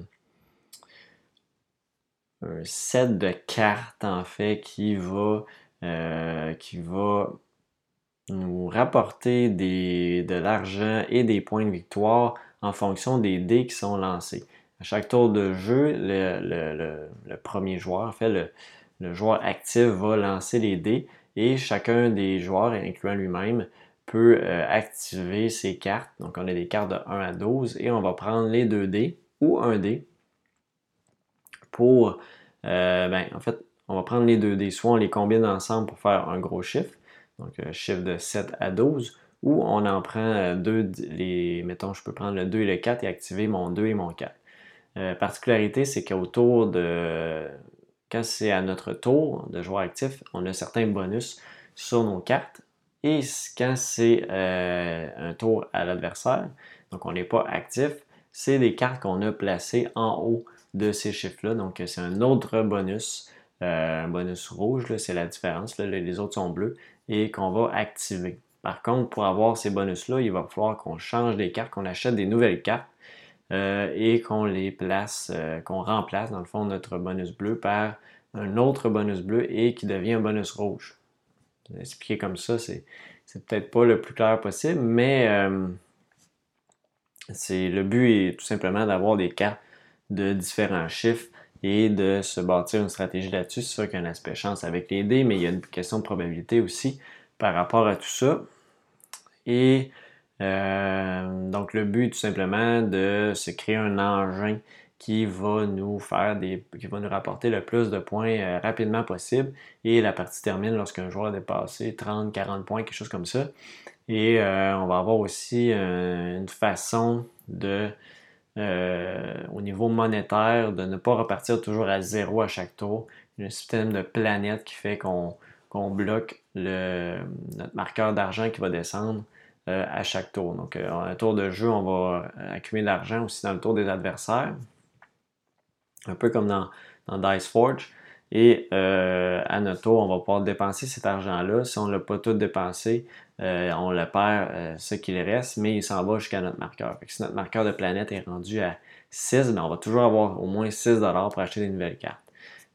un set de cartes en fait qui va qui va nous rapporter de l'argent et des points de victoire en fonction des dés qui sont lancés. À chaque tour de jeu, le, premier joueur, en fait, le, joueur actif va lancer les dés et chacun des joueurs, incluant lui-même, peut euh, activer ses cartes. Donc, on a des cartes de 1 à 12 et on va prendre les deux dés ou un dé pour, euh, ben, en fait, on va prendre les deux dés. Soit on les combine ensemble pour faire un gros chiffre, donc un chiffre de 7 à 12, ou on en prend euh, deux, les, mettons, je peux prendre le 2 et le 4 et activer mon 2 et mon 4. Euh, particularité, c'est qu'autour de, quand c'est à notre tour de joueur actif, on a certains bonus sur nos cartes. Et quand c'est euh, un tour à l'adversaire, donc on n'est pas actif, c'est des cartes qu'on a placées en haut de ces chiffres-là. Donc c'est un autre bonus. un bonus rouge, c'est la différence. les autres sont bleus et qu'on va activer. Par contre, pour avoir ces bonus-là, il va falloir qu'on change les cartes, qu'on achète des nouvelles cartes euh, et qu'on les place, euh, qu'on remplace dans le fond notre bonus bleu par un autre bonus bleu et qui devient un bonus rouge. Expliquer comme ça, c'est, c'est peut-être pas le plus clair possible, mais euh, c'est, le but est tout simplement d'avoir des cartes de différents chiffres et de se bâtir une stratégie là-dessus. C'est sûr qu'il y a un aspect chance avec les dés, mais il y a une question de probabilité aussi par rapport à tout ça. Et euh, donc le but tout simplement de se créer un engin qui va nous faire des. qui va nous rapporter le plus de points euh, rapidement possible. Et la partie termine lorsqu'un joueur a dépassé 30, 40 points, quelque chose comme ça. Et euh, on va avoir aussi euh, une façon de. au niveau monétaire, de ne pas repartir toujours à zéro à chaque tour. Il y a un système de planète qui fait qu'on bloque le, notre marqueur d'argent qui va descendre à chaque tour. Donc, un tour de jeu, on va accumuler de l'argent aussi dans le tour des adversaires un peu comme dans, Dice Forge. Et euh, à notre tour, on va pouvoir dépenser cet argent-là. Si on ne l'a pas tout dépensé, euh, on le perd euh, ce qu'il reste, mais il s'en va jusqu'à notre marqueur. si notre marqueur de planète est rendu à 6, ben, on va toujours avoir au moins 6 pour acheter des nouvelles cartes.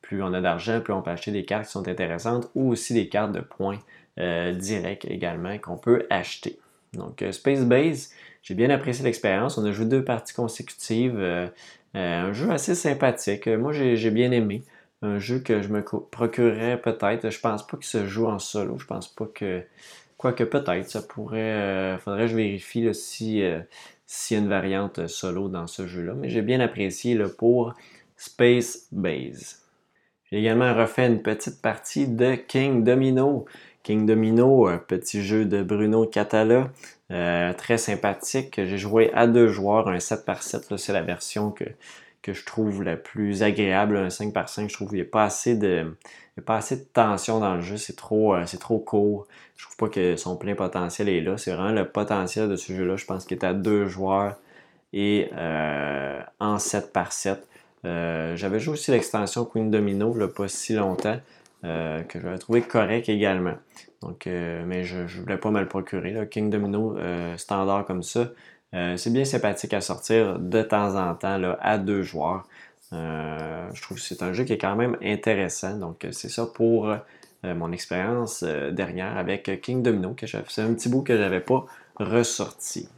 Plus on a d'argent, plus on peut acheter des cartes qui sont intéressantes ou aussi des cartes de points directs également qu'on peut acheter. Donc Space Base, j'ai bien apprécié l'expérience. On a joué deux parties consécutives. Euh, un jeu assez sympathique. Moi, j'ai bien aimé. Un jeu que je me procurerais peut-être. Je pense pas qu'il se joue en solo. Je pense pas que. Quoique peut-être, ça pourrait. Euh, faudrait que je vérifie si euh, s'il y a une variante solo dans ce jeu-là. Mais j'ai bien apprécié le pour Space Base. J'ai également refait une petite partie de King Domino. King Domino, un petit jeu de Bruno Catala, euh, très sympathique. J'ai joué à deux joueurs, un 7 par 7, c'est la version que, que je trouve la plus agréable. Un 5 par 5, je trouve qu'il n'y a pas assez de. pas assez de tension dans le jeu, c'est trop, euh, trop court. Je trouve pas que son plein potentiel est là. C'est vraiment le potentiel de ce jeu-là. Je pense qu'il est à deux joueurs et euh, en 7 par 7. J'avais joué aussi l'extension Queen Domino a pas si longtemps. Euh, que j'avais trouvé correct également. Donc, euh, mais je ne voulais pas me le procurer. King Domino euh, standard comme ça, c'est bien sympathique à sortir de temps en temps là, à deux joueurs. je trouve que c'est un jeu qui est quand même intéressant. Donc, c'est ça pour mon expérience dernière avec King Domino. C'est un petit bout que je n'avais pas ressorti.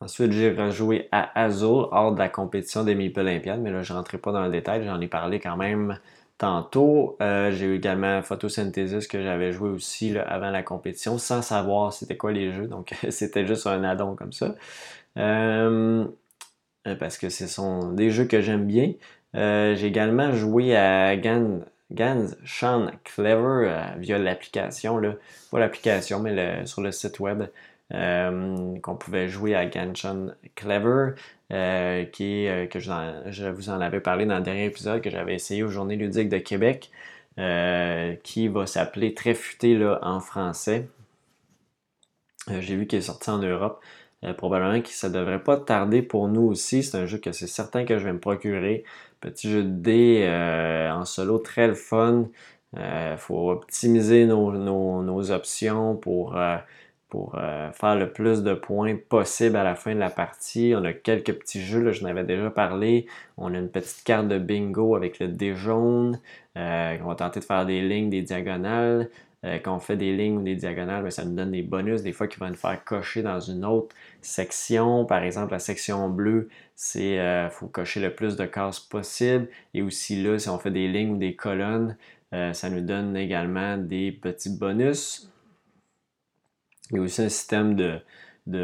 Ensuite, j'ai rejoué à Azul hors de la compétition des Meeple Olympiades, mais là, je ne rentrerai pas dans le détail. J'en ai parlé quand même tantôt. Euh, j'ai eu également Photosynthesis que j'avais joué aussi avant la compétition sans savoir c'était quoi les jeux. Donc c'était juste un addon comme ça. Euh, euh, parce que ce sont des jeux que j'aime bien. j'ai également joué à Gan, Gans Clever via l'application. Pas l'application, mais sur le site web. qu'on pouvait jouer à Ganshan Clever. Euh, qui euh, que je, vous en avais parlé dans le dernier épisode que j'avais essayé aux Journées ludiques de Québec, euh, qui va s'appeler Très futé là, en français. J'ai vu qu'il est sorti en Europe. probablement que ça devrait pas tarder pour nous aussi. C'est un jeu que c'est certain que je vais me procurer. Petit jeu de dés en solo, très le fun. Il faut optimiser nos, nos options pour pour euh, faire le plus de points possible à la fin de la partie. On a quelques petits jeux, là, je n'avais déjà parlé. On a une petite carte de bingo avec le dé jaune. Euh, on va tenter de faire des lignes, des diagonales. Euh, quand on fait des lignes ou des diagonales, ben, ça nous donne des bonus. Des fois, qui vont nous faire cocher dans une autre section. Par exemple, la section bleue, c'est faut cocher le plus de cases possible. Et aussi là, si on fait des lignes ou des colonnes, ça nous donne également des petits bonus. Il y a aussi un système de,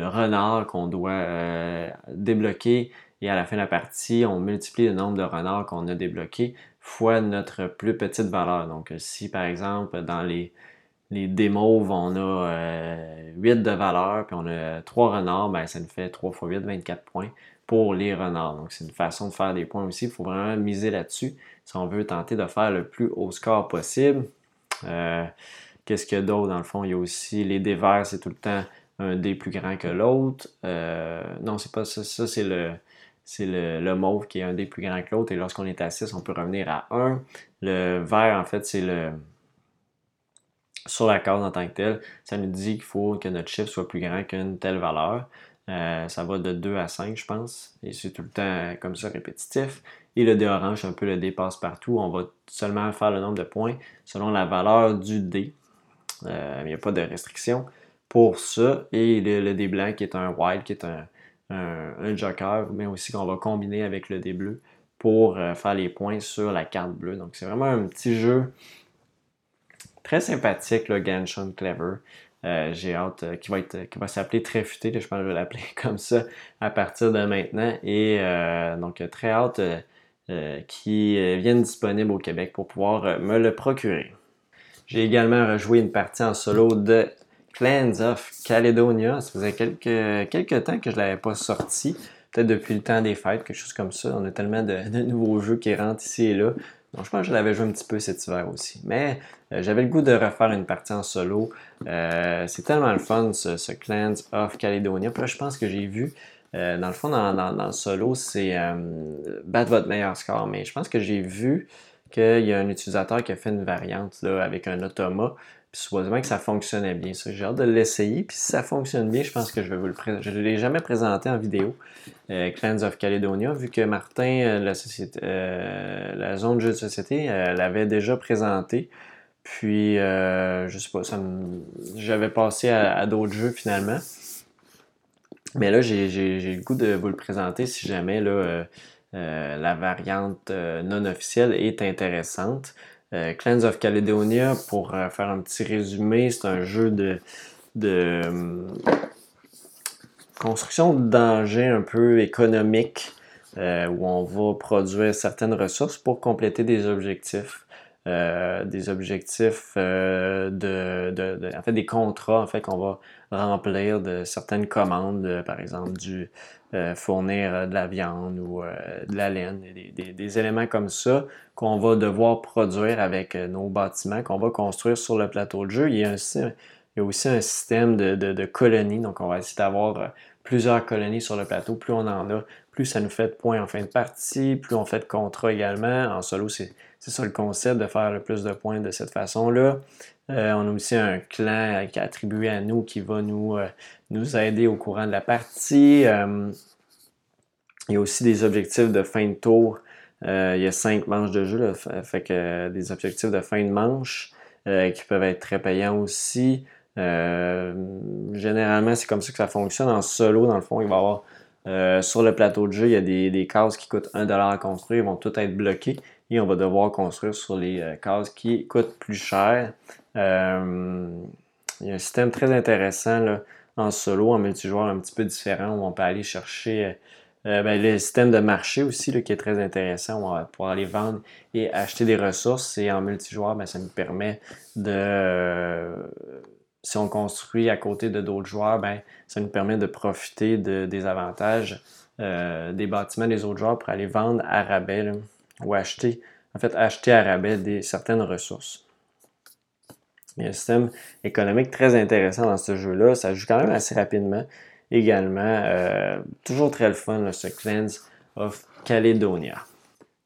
renards qu'on doit euh, débloquer et à la fin de la partie, on multiplie le nombre de renards qu'on a débloqués fois notre plus petite valeur. Donc si par exemple dans les, les démos, on a 8 euh, de valeur, puis on a 3 renards, ben, ça nous fait 3 fois 8, 24 points pour les renards. Donc c'est une façon de faire des points aussi. Il faut vraiment miser là-dessus si on veut tenter de faire le plus haut score possible. Euh, Qu'est-ce qu'il y a d'autre? Dans le fond? Il y a aussi les dés verts, c'est tout le temps un dé plus grand que l'autre. Euh, non, c'est pas ça, ça c'est le. C'est le, mauve qui est un dé plus grand que l'autre. Et lorsqu'on est à 6, on peut revenir à 1. Le vert, en fait, c'est le. Sur la case en tant que tel, ça nous dit qu'il faut que notre chiffre soit plus grand qu'une telle valeur. Euh, ça va de 2 à 5, je pense. Et c'est tout le temps comme ça répétitif. Et le dé orange, un peu le dé passe partout. On va seulement faire le nombre de points selon la valeur du dé. Euh, il n'y a pas de restriction pour ça. Et le, dé blanc qui est un wild, qui est un, joker, mais aussi qu'on va combiner avec le dé bleu pour euh, faire les points sur la carte bleue. Donc c'est vraiment un petit jeu très sympathique, le Genshin Clever. j'ai hâte, qui va être, qui va s'appeler Très Futé, je pense que je vais l'appeler comme ça à partir de maintenant. Et donc très hâte qu'il vienne disponible au Québec pour pouvoir me le procurer. J'ai également rejoué une partie en solo de Clans of Caledonia. Ça faisait quelques, temps que je ne l'avais pas sorti. Peut-être depuis le temps des fêtes, quelque chose comme ça. On a tellement de, nouveaux jeux qui rentrent ici et là. Donc je pense que je l'avais joué un petit peu cet hiver aussi. Mais euh, j'avais le goût de refaire une partie en solo. Euh, c'est tellement le fun ce, Clans of Caledonia. Puis je pense que j'ai vu. Euh, dans le fond, dans, dans, le solo, c'est battre votre meilleur score. Mais je pense que j'ai vu qu'il y a un utilisateur qui a fait une variante là, avec un automa. Puis supposément que ça fonctionnait bien. J'ai hâte de l'essayer. Puis si ça fonctionne bien, je pense que je vais vous le présenter. Je ne l'ai jamais présenté en vidéo, euh, Clans of Caledonia, vu que Martin, euh, euh, la zone de jeu de société, l'avait déjà présenté. Puis, je sais pas, j'avais passé à, d'autres jeux finalement. Mais là, j'ai le goût de vous le présenter si jamais là, la variante non officielle est intéressante. Euh, Clans of Caledonia, pour euh, faire un petit résumé, c'est un jeu de, de euh, construction de danger un peu économique où on va produire certaines ressources pour compléter des objectifs. des objectifs de, en fait des contrats en fait qu'on va remplir de certaines commandes par exemple du euh, fournir euh, de la viande ou euh, de la laine, des, éléments comme ça qu'on va devoir produire avec nos bâtiments qu'on va construire sur le plateau de jeu. Il y a, aussi un système de, de, colonies, donc on va essayer d'avoir plusieurs colonies sur le plateau. Plus on en a, plus ça nous fait de points en fin de partie, plus on fait de contrats également. En solo, c'est ça le concept de faire le plus de points de cette façon-là. on a aussi un clan qui est attribué à nous qui va nous, nous aider au courant de la partie. Euh, il y a aussi des objectifs de fin de tour. Euh, il y a cinq manches de jeu, fait que des objectifs de fin de manche euh, qui peuvent être très payants aussi. généralement, c'est comme ça que ça fonctionne. En solo, dans le fond, il va y avoir sur le plateau de jeu, il y a des, cases qui coûtent 1$ à construire, ils vont toutes être bloquées et on va devoir construire sur les cases qui coûtent plus cher. il y a un système très intéressant là, en solo, en multijoueur un petit peu différent où on peut aller chercher euh, ben, le système de marché aussi là, qui est très intéressant. Pouvoir aller vendre et acheter des ressources. Et en multijoueur, ben, ça nous permet de. Euh, si on construit à côté de d'autres joueurs, ben, ça nous permet de profiter de, des avantages euh, des bâtiments des autres joueurs pour aller vendre à rabais ou acheter, en fait, acheter à rabais des, certaines ressources. Il y a un système économique très intéressant dans ce jeu-là. Ça joue quand même assez rapidement également. Euh, toujours très le fun, ce Cleanse of Caledonia.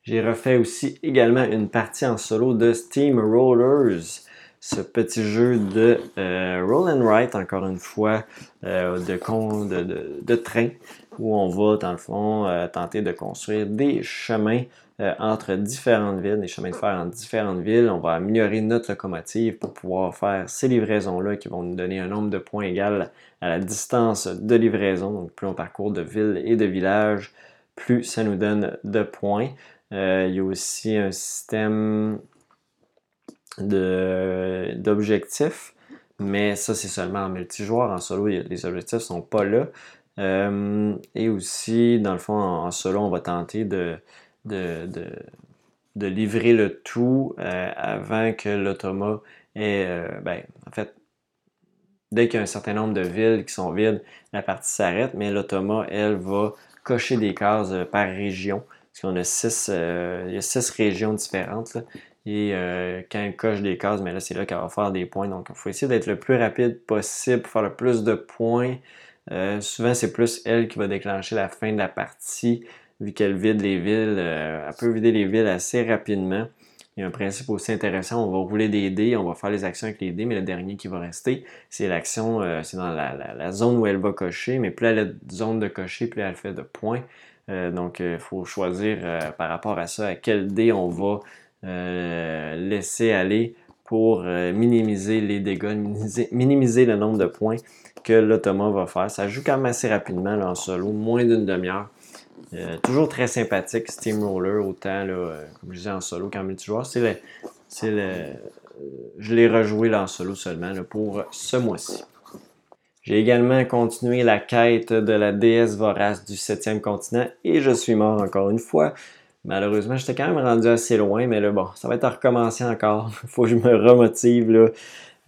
J'ai refait aussi également une partie en solo de Steam Rollers, ce petit jeu de euh, roll and write, encore une fois, euh, de, de, de, train, où on va, dans le fond, tenter de construire des chemins euh, entre différentes villes, des chemins de fer entre différentes villes. On va améliorer notre locomotive pour pouvoir faire ces livraisons-là qui vont nous donner un nombre de points égal à la distance de livraison. Donc, plus on parcourt de villes et de villages, plus ça nous donne de points. Euh, il y a aussi un système d'objectifs, mais ça, c'est seulement en multijoueur. En solo, les objectifs ne sont pas là. Euh, et aussi, dans le fond, en solo, on va tenter de de, livrer le tout euh, avant que l'automa ait, euh, ben, en fait, dès qu'il y a un certain nombre de villes qui sont vides, la partie s'arrête, mais l'automa, elle, va cocher des cases euh, par région. Parce qu'on a six, il y a six régions différentes. et quand elle coche des cases, mais là, c'est là qu'elle va faire des points. Donc, il faut essayer d'être le plus rapide possible pour faire le plus de points. souvent, c'est plus elle qui va déclencher la fin de la partie vu qu'elle vide les villes, euh, elle peut vider les villes assez rapidement. Il y a un principe aussi intéressant, on va rouler des dés, on va faire les actions avec les dés, mais le dernier qui va rester, c'est l'action, euh, c'est dans la, zone où elle va cocher, mais plus elle a de zone de cocher, plus elle fait de points. Euh, donc, il faut choisir par rapport à ça, à quel dé on va laisser aller pour minimiser les dégâts, minimiser, le nombre de points que l'automa va faire. Ça joue quand même assez rapidement en solo, moins d'une demi-heure. Euh, toujours très sympathique, Steamroller, autant, là, euh, comme je disais, en solo qu'en multijoueur. C'est le, je l'ai rejoué là en solo seulement pour ce mois-ci. J'ai également continué la quête de la déesse vorace du septième continent et je suis mort encore une fois. Malheureusement, j'étais quand même rendu assez loin, mais là, bon, ça va être à recommencer encore. Il faut que je me remotive là,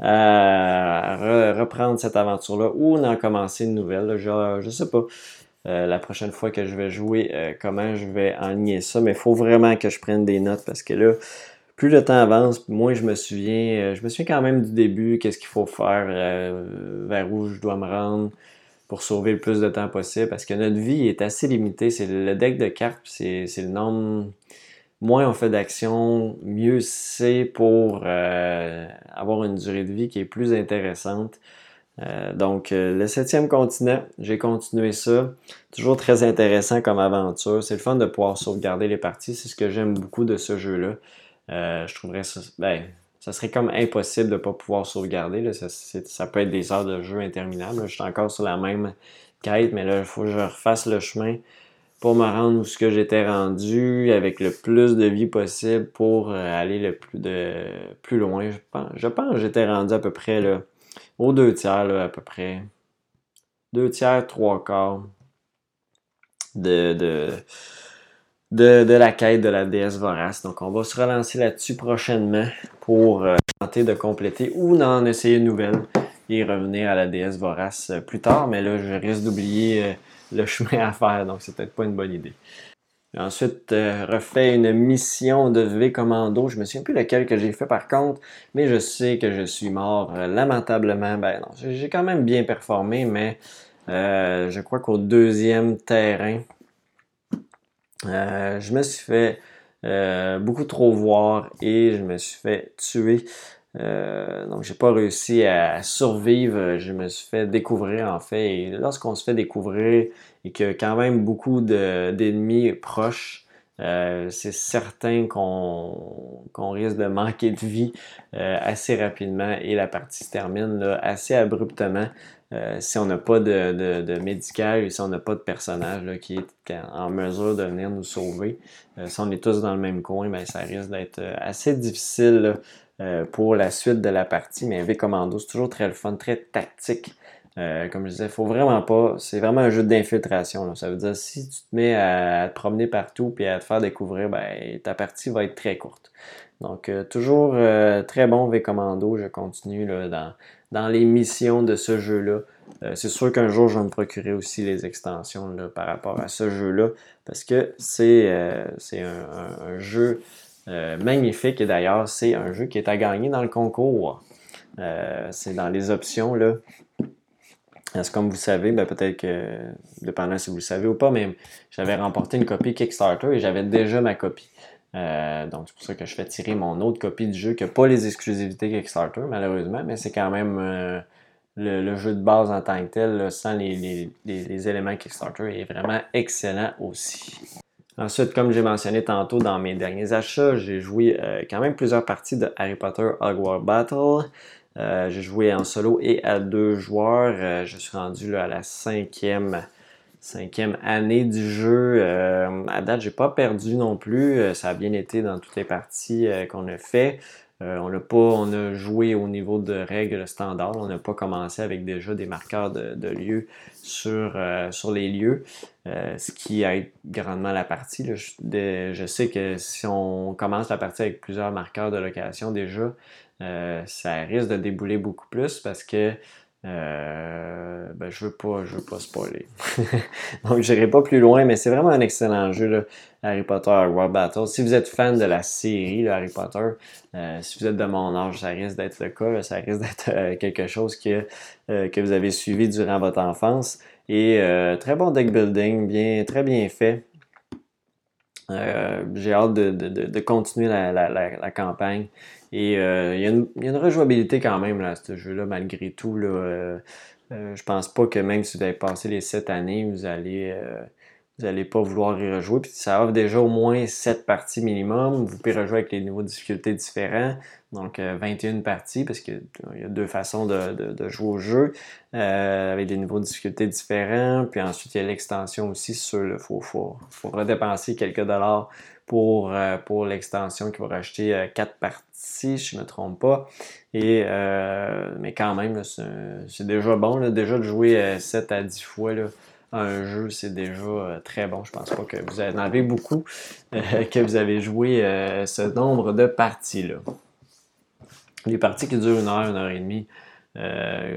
à reprendre cette aventure-là ou en commencer une nouvelle. Je, je sais pas. Euh, la prochaine fois que je vais jouer, euh, comment je vais enligner ça. Mais il faut vraiment que je prenne des notes parce que là, plus le temps avance, moins je me souviens. Euh, je me souviens quand même du début, qu'est-ce qu'il faut faire, vers où je dois me rendre pour sauver le plus de temps possible. Parce que notre vie est assez limitée. C'est le deck de cartes, c'est le nombre. Moins on fait d'action, mieux c'est pour avoir une durée de vie qui est plus intéressante. Euh, donc, euh, le septième continent, j'ai continué ça. Toujours très intéressant comme aventure. C'est le fun de pouvoir sauvegarder les parties. C'est ce que j'aime beaucoup de ce jeu-là. Euh, je trouverais ça. Ben, ça serait comme impossible de ne pas pouvoir sauvegarder. Ça, peut être des heures de jeu interminables. Je suis encore sur la même quête, mais là, il faut que je refasse le chemin pour me rendre où ce que j'étais rendu avec le plus de vie possible pour aller le plus de plus loin. Je pense, je pense que j'étais rendu à peu près là, aux deux tiers là, à peu près. Deux tiers, trois quarts de, de, de, la quête de la déesse vorace. Donc on va se relancer là-dessus prochainement pour euh, tenter de compléter ou d'en essayer une nouvelle et revenir à la déesse vorace euh, plus tard. Mais là, je risque d'oublier euh, le chemin à faire, donc c'est peut-être pas une bonne idée. Ensuite, euh, refait une mission de V Commando. Je me souviens plus lequel que j'ai fait par contre, mais je sais que je suis mort euh, lamentablement. Ben non, j'ai quand même bien performé, mais euh, je crois qu'au deuxième terrain, je me suis fait beaucoup trop voir et je me suis fait tuer. donc, j'ai pas réussi à survivre. Je me suis fait découvrir en fait. Et lorsqu'on se fait découvrir, et qu'il quand même beaucoup d'ennemis proches, euh, c'est certain qu'on risque de manquer de vie euh, assez rapidement et la partie se termine assez abruptement euh, si on n'a pas de, médical et si on n'a pas de personnage qui est en mesure de venir nous sauver. si on est tous dans le même coin, ben, ça risque d'être assez difficile pour la suite de la partie. Mais V Commando, c'est toujours très le fun, très tactique. Euh, comme je disais, faut vraiment pas. C'est vraiment un jeu d'infiltration. Ça veut dire si tu te mets à, te promener partout et à te faire découvrir, ben, ta partie va être très courte. Donc, euh, toujours euh, très bon V Commando. Je continue dans, dans les missions de ce jeu-là. c'est sûr qu'un jour, je vais me procurer aussi les extensions par rapport à ce jeu-là. Parce que c'est un, jeu magnifique. Et d'ailleurs, c'est un jeu qui est à gagner dans le concours. c'est dans les options. Là. Comme vous savez, ben peut-être que, dépendant si vous le savez ou pas, mais j'avais remporté une copie Kickstarter et j'avais déjà ma copie. Euh, donc c'est pour ça que je fais tirer mon autre copie du jeu qui n'a pas les exclusivités Kickstarter, malheureusement, mais c'est quand même euh, le, jeu de base en tant que tel, sans les, éléments Kickstarter, est vraiment excellent aussi. Ensuite, comme j'ai mentionné tantôt dans mes derniers achats, j'ai joué euh, quand même plusieurs parties de Harry Potter Hogwarts Battle. Euh, j'ai joué en solo et à deux joueurs. Euh, je suis rendu à la cinquième, cinquième année du jeu. Euh, à date, j'ai pas perdu non plus. ça a bien été dans toutes les parties qu'on a fait. on n'a pas, on a joué au niveau de règles standards. On n'a pas commencé avec déjà des marqueurs de, lieux sur, sur les lieux, ce qui aide grandement la partie. Je, sais que si on commence la partie avec plusieurs marqueurs de location déjà, euh, ça risque de débouler beaucoup plus parce que euh, ben, je veux pas, je veux pas spoiler. Donc, je n'irai pas plus loin, mais c'est vraiment un excellent jeu, Harry Potter World Battle. Si vous êtes fan de la série, Harry Potter, euh, si vous êtes de mon âge, ça risque d'être le cas. ça risque d'être quelque chose que, que vous avez suivi durant votre enfance. Et très bon deck building, bien, très bien fait. J'ai hâte de, de, continuer la, la campagne. Et euh, il, y a une, rejouabilité quand même là, à ce jeu-là, malgré tout. Là, euh, euh, je pense pas que même si vous avez passé les sept années, vous allez, vous n'allez pas vouloir y rejouer. Puis ça offre déjà au moins 7 parties minimum. Vous pouvez rejouer avec les niveaux de difficulté différents. Donc 21 euh, parties, parce qu'il y a deux façons de, jouer au jeu, euh, avec des niveaux de difficulté différents. Puis ensuite, il y a l'extension aussi sur faut, faut redépenser quelques dollars pour, euh, pour l'extension qui va racheter 4 parties, si je ne me trompe pas. Et, mais quand même, c'est déjà bon. déjà de jouer 7 à 10 fois. Là, un jeu, c'est déjà euh, très bon. Je pense pas que vous en avez beaucoup euh, que vous avez joué euh, ce nombre de parties-là. Les parties qui durent une heure, une heure et demie,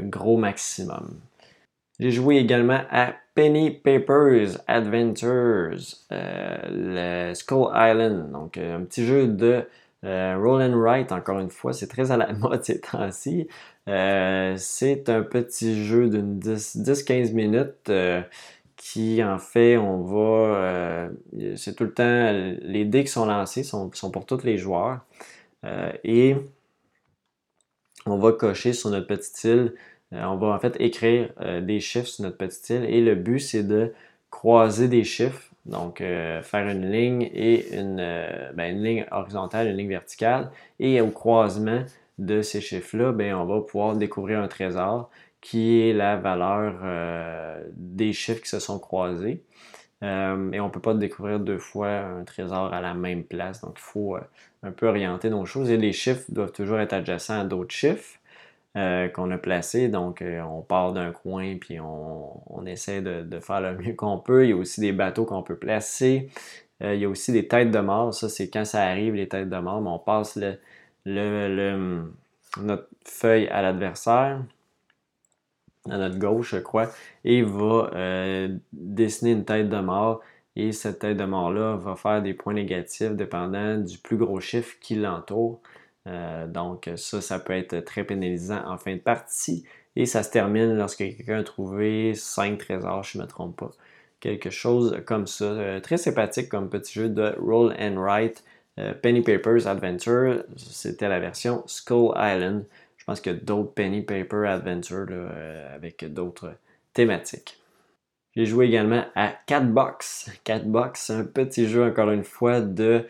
gros maximum. J'ai joué également à Penny Papers Adventures, le Skull Island, donc un petit jeu de roll and write, encore une fois, c'est très à la mode ces temps-ci. Euh, c'est un petit jeu d'une 10-15 minutes euh, qui, en fait, on va. Euh, c'est tout le temps. Les dés qui sont lancés sont, pour tous les joueurs. et on va cocher sur notre petite île. On va en fait écrire des chiffres sur notre petite île. Et le but, c'est de croiser des chiffres. Donc, faire une ligne et une, ben, une ligne horizontale, une ligne verticale. Et au croisement, de ces chiffres-là, ben, on va pouvoir découvrir un trésor qui est la valeur euh, des chiffres qui se sont croisés. Euh, et on ne peut pas découvrir deux fois un trésor à la même place. Donc, il faut euh, un peu orienter nos choses. Et les chiffres doivent toujours être adjacents à d'autres chiffres qu'on a placés. Donc, on part d'un coin puis on, essaie de, faire le mieux qu'on peut. Il y a aussi des bateaux qu'on peut placer. il y a aussi des têtes de mort. Ça, c'est quand ça arrive, les têtes de mort. Mais on passe le, le, notre feuille à l'adversaire, à notre gauche, je crois, et va euh, dessiner une tête de mort. Et cette tête de mort-là va faire des points négatifs dépendant du plus gros chiffre qui l'entoure. Euh, donc ça, ça peut être très pénalisant en fin de partie. Et ça se termine lorsque quelqu'un a trouvé 5 trésors, je ne me trompe pas. Quelque chose comme ça. Euh, très sympathique comme petit jeu de roll and write euh, Penny Papers Adventure, c'était la version Skull Island. Je pense qu'il y a d'autres Penny Paper Adventure avec d'autres thématiques. J'ai joué également à Catbox. Catbox, un petit jeu, encore une fois, de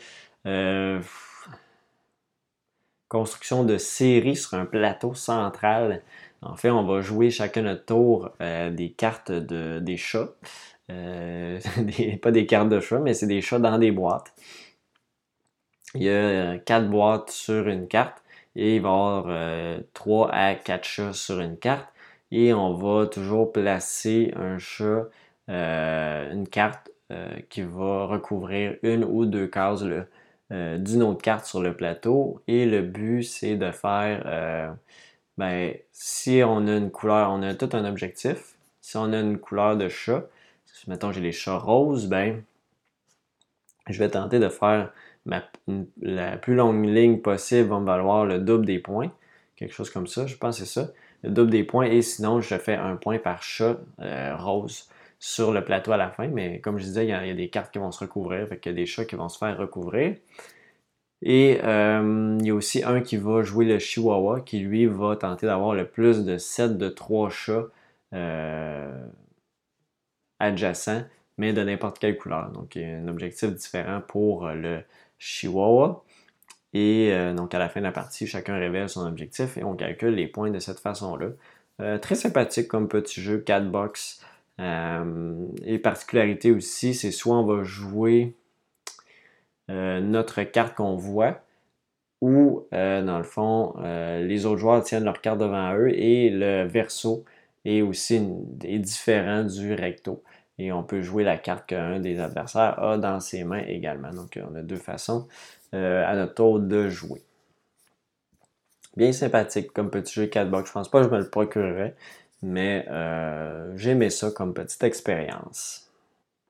construction de série sur un plateau central. En fait, on va jouer chacun notre tour des cartes de, des chats. pas des cartes de chats, mais c'est des chats dans des boîtes. Il y a euh, quatre boîtes sur une carte et il va y avoir euh, trois à quatre chats sur une carte. Et on va toujours placer un chat, euh, une carte qui va recouvrir une ou deux cases d'une autre carte sur le plateau. Et le but, c'est de faire, ben, si on a une couleur, on a tout un objectif. Si on a une couleur de chat, si mettons j'ai les chats roses, ben, je vais tenter de faire la plus longue ligne possible va me valoir le double des points. Quelque chose comme ça, je pense que c'est ça. Le double des points et sinon je fais un point par chat euh, rose sur le plateau à la fin. Mais comme je disais, il y, a, des cartes qui vont se recouvrir, qu'il y a des chats qui vont se faire recouvrir. Et euh, il y a aussi un qui va jouer le Chihuahua, qui lui va tenter d'avoir le plus de 7 de 3 chats euh, adjacents, mais de n'importe quelle couleur. Donc il y a un objectif différent pour le Chihuahua. Et euh, donc à la fin de la partie, chacun révèle son objectif et on calcule les points de cette façon-là. Euh, très sympathique comme petit jeu, 4 box. Euh, et particularité aussi, c'est soit on va jouer notre carte qu'on voit, ou dans le fond, les autres joueurs tiennent leur carte devant eux et le verso est aussi différent du recto et on peut jouer la carte qu'un des adversaires a dans ses mains également. Donc on a deux façons euh, à notre tour de jouer. Bien sympathique comme petit jeu 4 box. Je pense pas que je me le procurerais, mais euh, j'aimais ça comme petite expérience.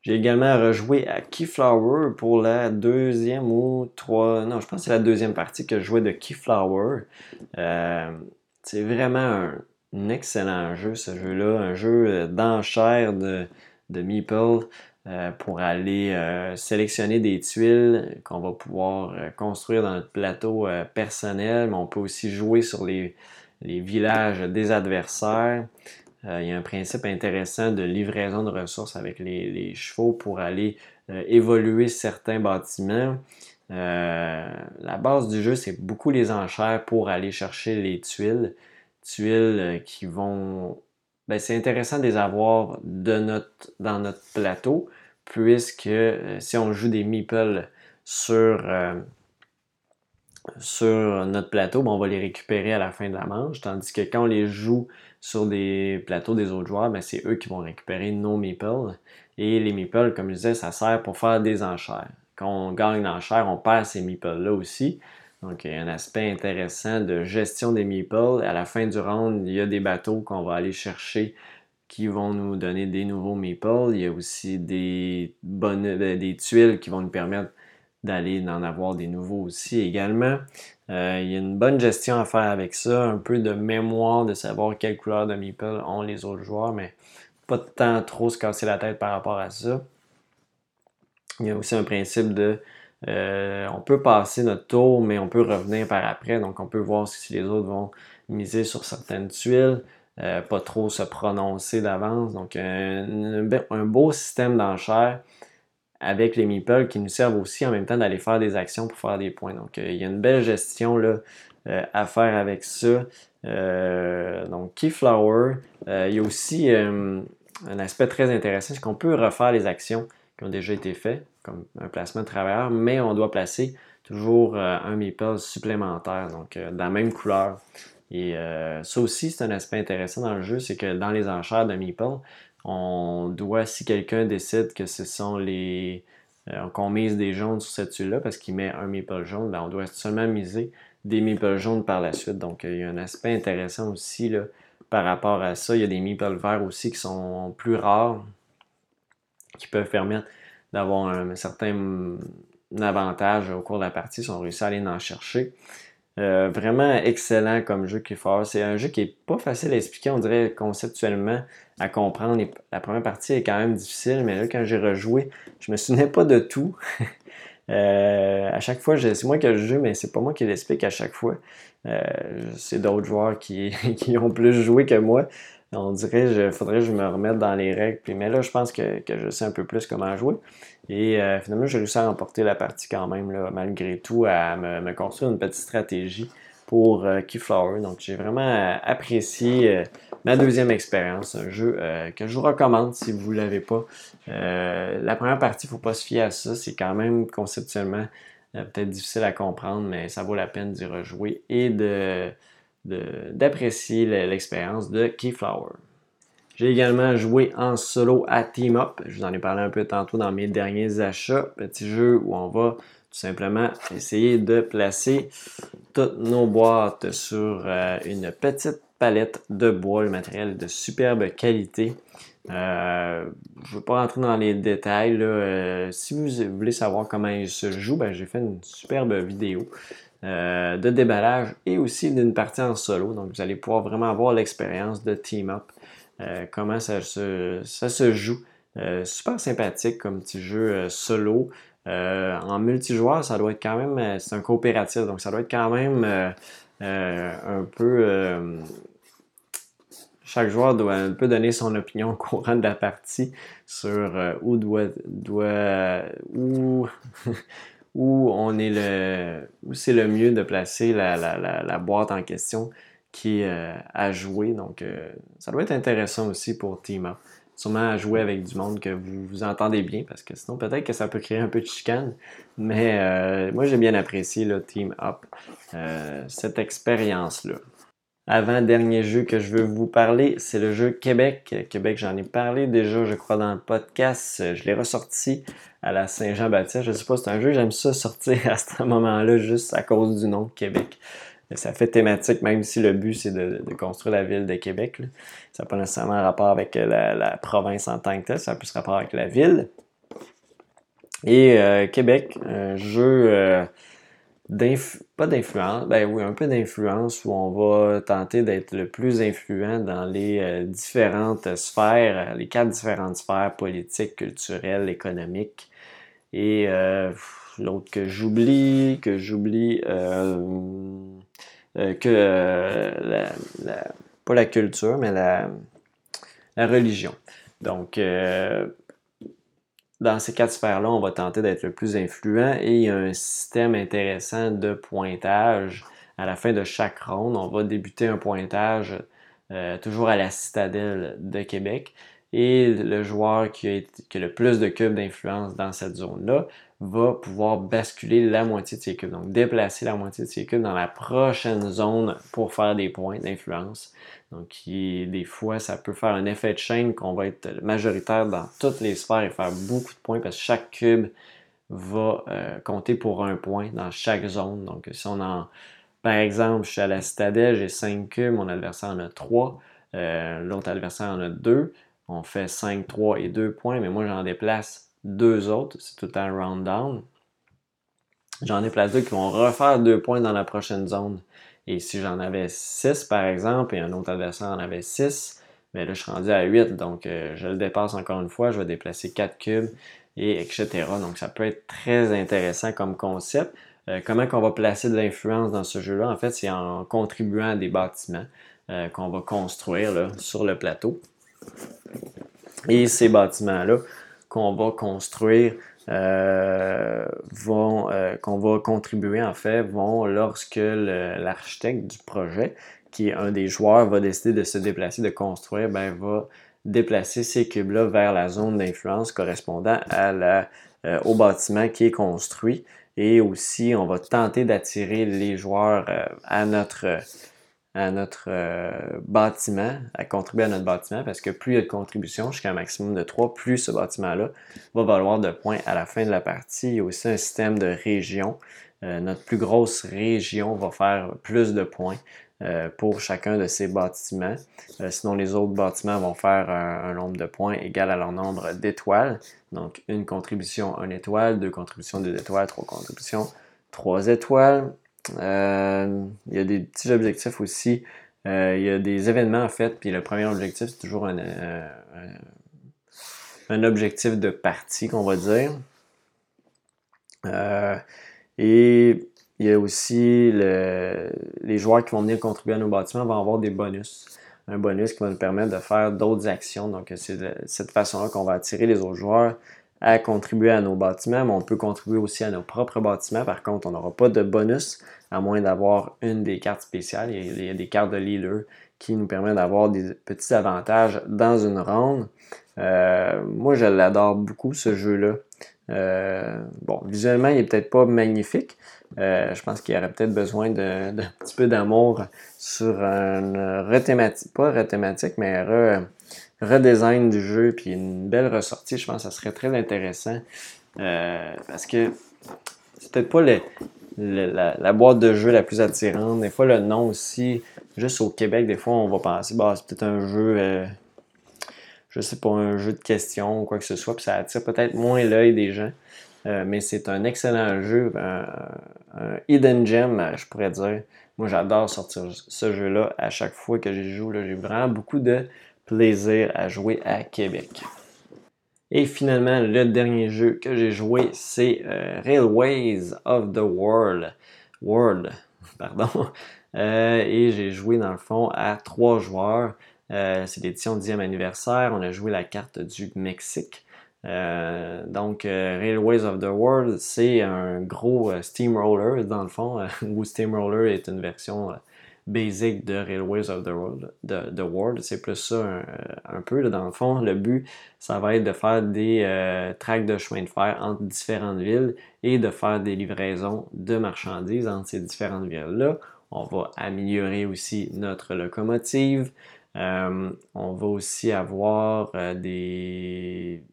J'ai également rejoué à Keyflower pour la deuxième ou trois. Non, je pense que c'est la deuxième partie que je jouais de Keyflower. Euh, c'est vraiment un, excellent jeu, ce jeu-là. Un jeu d'enchère de, de Meeple euh, pour aller euh, sélectionner des tuiles qu'on va pouvoir euh, construire dans notre plateau personnel, mais on peut aussi jouer sur les, villages des adversaires. il y a un principe intéressant de livraison de ressources avec les, chevaux pour aller évoluer certains bâtiments. la base du jeu, c'est beaucoup les enchères pour aller chercher les tuiles. Tuiles qui vont ben, c'est intéressant de les avoir de notre, dans notre plateau, puisque euh, si on joue des meeples sur, euh, sur notre plateau, ben, on va les récupérer à la fin de la manche, tandis que quand on les joue sur des plateaux des autres joueurs, ben, c'est eux qui vont récupérer nos meeples. Et les meeples, comme je disais, ça sert pour faire des enchères. Quand on gagne l'enchère, on perd ces meeples-là aussi. Donc, il y a un aspect intéressant de gestion des meeples. À la fin du round, il y a des bateaux qu'on va aller chercher qui vont nous donner des nouveaux meeples. Il y a aussi des, bonnes, ben, des tuiles qui vont nous permettre d'aller en avoir des nouveaux aussi également. Euh, il y a une bonne gestion à faire avec ça, un peu de mémoire de savoir quelle couleur de meeple ont les autres joueurs, mais pas de trop se casser la tête par rapport à ça. Il y a aussi un principe de euh, on peut passer notre tour, mais on peut revenir par après. Donc, on peut voir si les autres vont miser sur certaines tuiles, euh, pas trop se prononcer d'avance. Donc, un, beau système d'enchères avec les meeples qui nous servent aussi en même temps d'aller faire des actions pour faire des points. Donc, euh, il y a une belle gestion là, à faire avec ça. donc, Keyflower, il y a aussi un aspect très intéressant, c'est qu'on peut refaire les actions qui ont déjà été faites comme un placement de travailleur, mais on doit placer toujours euh, un meeple supplémentaire, donc euh, dans la même couleur. Et euh, ça aussi, c'est un aspect intéressant dans le jeu, c'est que dans les enchères de meeple, on doit, si quelqu'un décide que ce sont les. qu'on mise des jaunes sur cette tuile-là parce qu'il met un meeple jaune, ben, on doit seulement miser des meeples jaunes par la suite. Donc, il y a un aspect intéressant aussi là, par rapport à ça. Il y a des meeples verts aussi qui sont plus rares, qui peuvent permettre d'avoir un, certain avantage au cours de la partie si on réussit à aller en chercher. Euh, vraiment excellent comme jeu qui est C'est un jeu qui est pas facile à expliquer, on dirait conceptuellement à comprendre. La première partie est quand même difficile, mais là, quand j'ai rejoué, je me souvenais pas de tout. Euh, à chaque fois, c'est moi qui ai le jeu, mais c'est pas moi qui l'explique à chaque fois. Euh, c'est d'autres joueurs qui, ont plus joué que moi. On dirait qu'il faudrait que je me remette dans les règles. Puis, mais là, je pense que, je sais un peu plus comment jouer. Et euh, finalement, j'ai réussi à remporter la partie quand même, là, malgré tout, à me, construire une petite stratégie pour euh, Keyflower. Donc, j'ai vraiment euh, apprécié ma deuxième expérience. Un jeu que je vous recommande si vous ne l'avez pas. la première partie, il ne faut pas se fier à ça. C'est quand même conceptuellement peut-être difficile à comprendre, mais ça vaut la peine d'y rejouer et de d'apprécier l'expérience de Keyflower. J'ai également joué en solo à Team Up. Je vous en ai parlé un peu tantôt dans mes derniers achats. Petit jeu où on va tout simplement essayer de placer toutes nos boîtes sur euh, une petite palette de bois, le matériel de superbe qualité. Euh, je ne veux pas rentrer dans les détails. Euh, si vous voulez savoir comment il se joue, ben, j'ai fait une superbe vidéo euh, de déballage et aussi d'une partie en solo. Donc, vous allez pouvoir vraiment avoir l'expérience de Team Up, euh, comment ça se, joue. Euh, super sympathique comme petit jeu solo. en multijoueur, ça doit être quand même, c'est un coopératif, donc ça doit être quand même un peu chaque joueur doit un peu donner son opinion au courant de la partie sur où doit, doit où où on est le où c'est le mieux de placer la, la, la, boîte en question qui est euh, à jouer. Donc euh, ça doit être intéressant aussi pour Team Up. Sûrement à jouer avec du monde que vous vous entendez bien parce que sinon peut-être que ça peut créer un peu de chicane. Mais euh, moi j'ai bien apprécié le Team Up, cette expérience-là. Avant-dernier jeu que je veux vous parler, c'est le jeu Québec. Québec, j'en ai parlé déjà, je crois, dans le podcast. Je l'ai ressorti à la Saint-Jean-Baptiste. Je sais pas, c'est un jeu, j'aime ça sortir à ce moment-là juste à cause du nom Québec. Ça fait thématique, même si le but c'est de, construire la ville de Québec. Ça n'a pas nécessairement rapport avec la, province en tant que tel, ça a plus rapport avec la ville. Et euh, Québec, un jeu euh, pas d'influence, ben oui, un peu d'influence où on va tenter d'être le plus influent dans les euh, différentes sphères, les quatre différentes sphères politiques, culturelles, économiques. Et euh, l'autre que j'oublie, que j'oublie, euh, que la, pas la culture, mais la religion. Donc, dans ces quatre sphères-là, on va tenter d'être le plus influent et il y a un système intéressant de pointage. À la fin de chaque ronde, on va débuter un pointage euh, toujours à la citadelle de Québec. Et le joueur qui a, le plus de cubes d'influence dans cette zone-là va pouvoir basculer la moitié de ses cubes. Donc déplacer la moitié de ses cubes dans la prochaine zone pour faire des points d'influence. Donc, des fois, ça peut faire un effet de chaîne qu'on va être majoritaire dans toutes les sphères et faire beaucoup de points parce que chaque cube va euh, compter pour un point dans chaque zone. Donc, si on en, par exemple, je suis à la citadelle, j'ai 5 cubes, mon adversaire en a 3, euh, l'autre adversaire en a 2, on fait 5, 3 et 2 points, mais moi j'en déplace deux autres, c'est tout un round down. J'en déplace deux qui vont refaire deux points dans la prochaine zone. Et si j'en avais 6, par exemple, et un autre adversaire en avait 6, mais ben là, je suis rendu à 8, donc euh, je le dépasse encore une fois, je vais déplacer 4 cubes, et etc. Donc, ça peut être très intéressant comme concept. Euh, comment qu'on va placer de l'influence dans ce jeu-là? En fait, c'est en contribuant à des bâtiments euh, qu'on va construire sur le plateau. Et ces bâtiments-là qu'on va construire euh, vont, euh, qu'on va contribuer en fait, vont lorsque l'architecte du projet, qui est un des joueurs, va décider de se déplacer, de construire, ben va déplacer ces cubes-là vers la zone d'influence correspondant euh, au bâtiment qui est construit. Et aussi, on va tenter d'attirer les joueurs à notre à notre euh, bâtiment, à contribuer à notre bâtiment, parce que plus il y a de contributions, jusqu'à un maximum de 3, plus ce bâtiment-là va valoir de points à la fin de la partie. Il y a aussi un système de région. Euh, notre plus grosse région va faire plus de points euh, pour chacun de ces bâtiments. sinon, les autres bâtiments vont faire un, nombre de points égal à leur nombre d'étoiles. Donc, une contribution, une étoile, deux contributions, deux étoiles, trois contributions, trois étoiles, euh, il y a des petits objectifs aussi. Euh, il y a des événements en fait, puis le premier objectif, c'est toujours un, euh, un, objectif de partie qu'on va dire. et il y a aussi les joueurs qui vont venir contribuer à nos bâtiments vont avoir des bonus. Un bonus qui va nous permettre de faire d'autres actions. Donc, c'est de cette façon-là qu'on va attirer les autres joueurs à contribuer à nos bâtiments, mais on peut contribuer aussi à nos propres bâtiments. Par contre, on n'aura pas de bonus, à moins d'avoir une des cartes spéciales. Il y a, des cartes de leader qui nous permettent d'avoir des petits avantages dans une ronde. Euh, moi, je l'adore beaucoup, ce jeu-là. Euh, bon, visuellement, il n'est peut-être pas magnifique. Euh, je pense qu'il y aurait peut-être besoin d'un petit peu d'amour sur un rethématique, pas rethématique, mais re, redesign du jeu puis une belle ressortie, je pense que ça serait très intéressant. Euh, parce que c'est peut-être pas la, boîte de jeu la plus attirante. Des fois, le nom aussi, juste au Québec, des fois, on va penser, bah, c'est peut-être un jeu, euh, je sais pas, un jeu de questions ou quoi que ce soit, puis ça attire peut-être moins l'œil des gens. Euh, mais c'est un excellent jeu, un, hidden gem, je pourrais dire. Moi, j'adore sortir ce jeu-là à chaque fois que j'y joue. J'ai vraiment beaucoup de plaisir à jouer à Québec. Et finalement, le dernier jeu que j'ai joué, c'est euh, Railways of the World. World, pardon. Euh, et j'ai joué dans le fond à trois joueurs. Euh, c'est l'édition 10e anniversaire. On a joué la carte du Mexique. donc, Railways of the World, c'est un gros steamroller dans le fond, où steamroller est une version basic de Railways of the World. De, World. C'est plus ça un, peu. dans le fond, le but, ça va être de faire des euh, tracks de chemin de fer entre différentes villes et de faire des livraisons de marchandises entre ces différentes villes-là. On va améliorer aussi notre locomotive. Euh, on va aussi avoir euh, des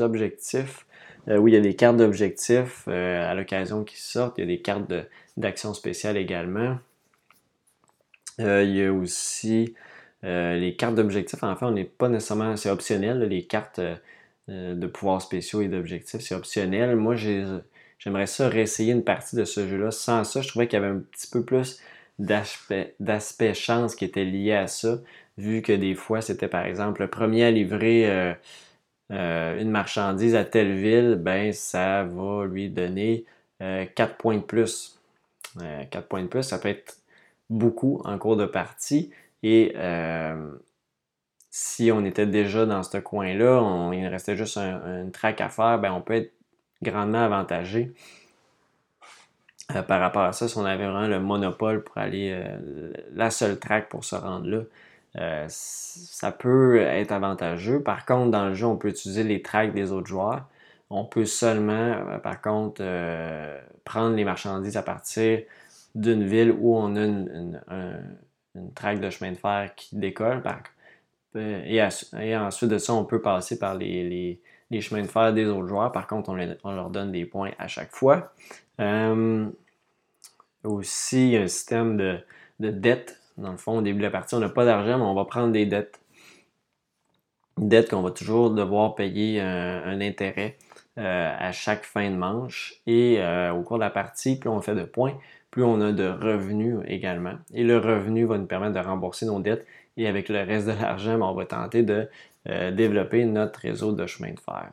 objectifs. oui, il y a des cartes d'objectifs à l'occasion qui sortent. Il y a des cartes d'action spéciale également. Euh, il y a aussi euh, les cartes d'objectifs. En fait, on n'est pas nécessairement. C'est optionnel, les cartes euh, de pouvoirs spéciaux et d'objectifs. C'est optionnel. Moi, j'aimerais ça réessayer une partie de ce jeu-là. Sans ça, je trouvais qu'il y avait un petit peu plus d'aspect chance qui était lié à ça, vu que des fois, c'était par exemple le premier à livrer une marchandise à telle ville, ben ça va lui donner 4 points de plus. 4 points de plus, ça peut être beaucoup en cours de partie. Et euh, si on était déjà dans ce coin-là, il restait juste un, une track à faire, ben on peut être grandement avantagé euh, par rapport à ça. Si on avait vraiment le monopole pour aller euh, la seule track pour se rendre là, ça peut être avantageux. Par contre, dans le jeu, on peut utiliser les tracks des autres joueurs. On peut seulement, par contre, prendre les marchandises à partir d'une ville où on a une, track de chemin de fer qui décolle. et, ensuite de ça, on peut passer par les, chemins de fer des autres joueurs. Par contre, on, leur donne des points à chaque fois. aussi, il y a un système de, de dette dans le fond, au début de la partie, on n'a pas d'argent, mais on va prendre des dettes. Une dette qu'on va toujours devoir payer un, intérêt euh, à chaque fin de manche. Et euh, au cours de la partie, plus on fait de points, plus on a de revenus également. Et le revenu va nous permettre de rembourser nos dettes. Et avec le reste de l'argent, ben, on va tenter de euh, développer notre réseau de chemin de fer.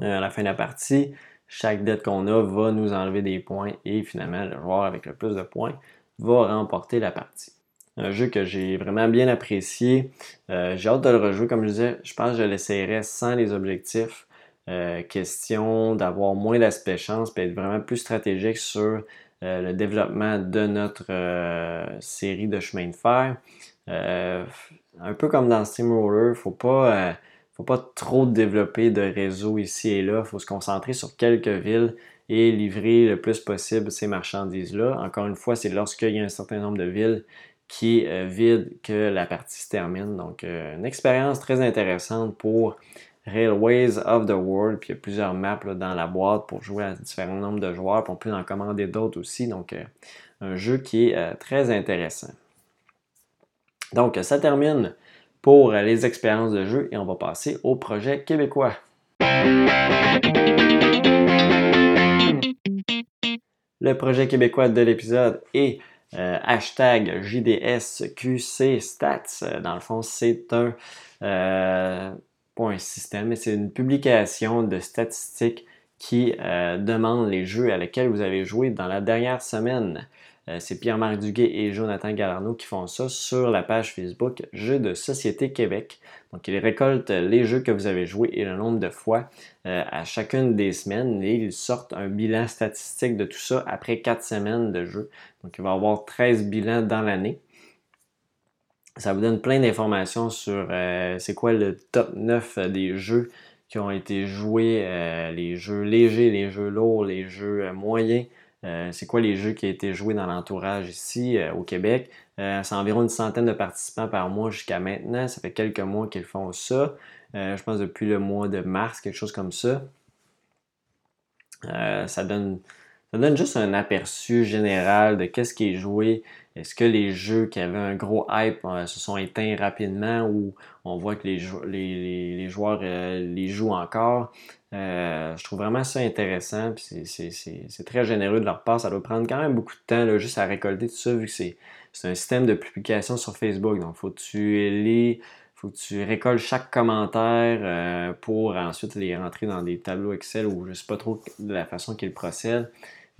à la fin de la partie, chaque dette qu'on a va nous enlever des points et finalement le joueur avec le plus de points va remporter la partie. Un jeu que j'ai vraiment bien apprécié. Euh, j'ai hâte de le rejouer. Comme je disais, je pense que je l'essayerai sans les objectifs. Euh, question d'avoir moins d'aspect chance et être vraiment plus stratégique sur euh, le développement de notre série de chemin de fer. un peu comme dans Steamroller, faut pas faut pas trop développer de réseau ici et là. Il faut se concentrer sur quelques villes et livrer le plus possible ces marchandises-là. Encore une fois, c'est lorsqu'il y a un certain nombre de villes qui est euh, vide que la partie se termine. Donc, euh, une expérience très intéressante pour Railways of the World. Puis il y a plusieurs maps dans la boîte pour jouer à différents nombres de joueurs. Puis on peut en commander d'autres aussi. Donc, euh, un jeu qui est très intéressant. Donc, ça termine pour les expériences de jeu et on va passer au projet québécois. Le projet québécois de l'épisode est euh, hashtag JDSQC Stats. Euh, dans le fond, c'est un, euh, un système, c'est une publication de statistiques qui demande les jeux à lesquels vous avez joué dans la dernière semaine. Euh, c'est Pierre-Marc Duguay et Jonathan Galarno qui font ça sur la page Facebook Jeux de Société Québec. Donc, ils récoltent les jeux que vous avez joués et le nombre de fois euh, à chacune des semaines et ils sortent un bilan statistique de tout ça après 4 semaines de jeu. Donc, il va y avoir 13 bilans dans l'année. Ça vous donne plein d'informations sur euh, c'est quoi le top 9 des jeux qui ont été joués, les jeux légers, les jeux lourds, les jeux moyens, euh, c'est quoi les jeux qui ont été joués dans l'entourage ici euh, au Québec? Euh, c'est environ une centaine de participants par mois jusqu'à maintenant. Ça fait quelques mois qu'ils font ça. je pense depuis le mois de mars, quelque chose comme ça. ça, donne, ça donne juste un aperçu général de qu'est-ce qui est joué. Est-ce que les jeux qui avaient un gros hype se sont éteints rapidement ou on voit que les, joueurs les jouent encore? Euh, je trouve vraiment ça intéressant. C'est très généreux de leur part. Ça doit prendre quand même beaucoup de temps juste à récolter tout ça, vu que c'est un système de publication sur Facebook. Donc, faut que tu les, faut que tu récoltes chaque commentaire euh, pour ensuite les rentrer dans des tableaux Excel ou je ne sais pas trop de la façon qu'ils procèdent.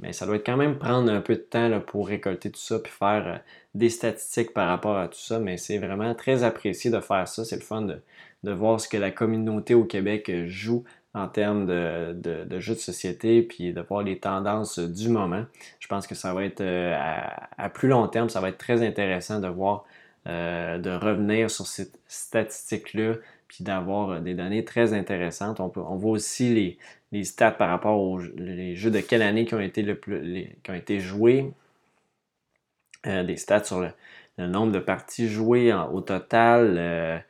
Mais ça doit quand même prendre un peu de temps pour récolter tout ça puis faire euh, des statistiques par rapport à tout ça. Mais c'est vraiment très apprécié de faire ça. C'est le fun de, de voir ce que la communauté au Québec joue en termes de, jeux de société, puis de voir les tendances du moment. Je pense que ça va être euh, à, plus long terme, ça va être très intéressant de voir, euh, de revenir sur cette statistique-là, puis d'avoir euh, des données très intéressantes. On, on voit aussi les, stats par rapport aux les jeux de quelle année qui ont été, le plus, qui ont été joués, des stats sur le, nombre de parties jouées au total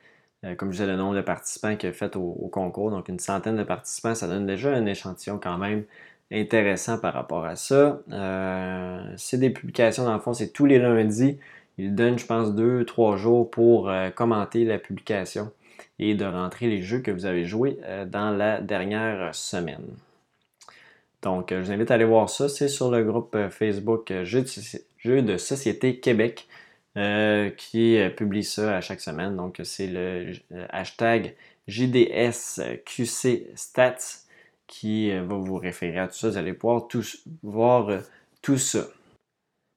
euh, comme je disais, le nombre de participants qui a fait au, concours. Donc, une centaine de participants, ça donne déjà un échantillon quand même intéressant par rapport à ça. Euh, c'est des publications, dans le fond, c'est tous les lundis. Ils donnent, je pense, deux, trois jours pour euh, commenter la publication et de rentrer les jeux que vous avez joués dans la dernière semaine. Donc, je vous invite à aller voir ça. C'est sur le groupe Facebook Jeux de Société Québec. Euh, qui euh, publie ça à chaque semaine. Donc, c'est le euh, hashtag JDSQC Stats qui va vous référer à tout ça. Vous allez pouvoir voir tout ça.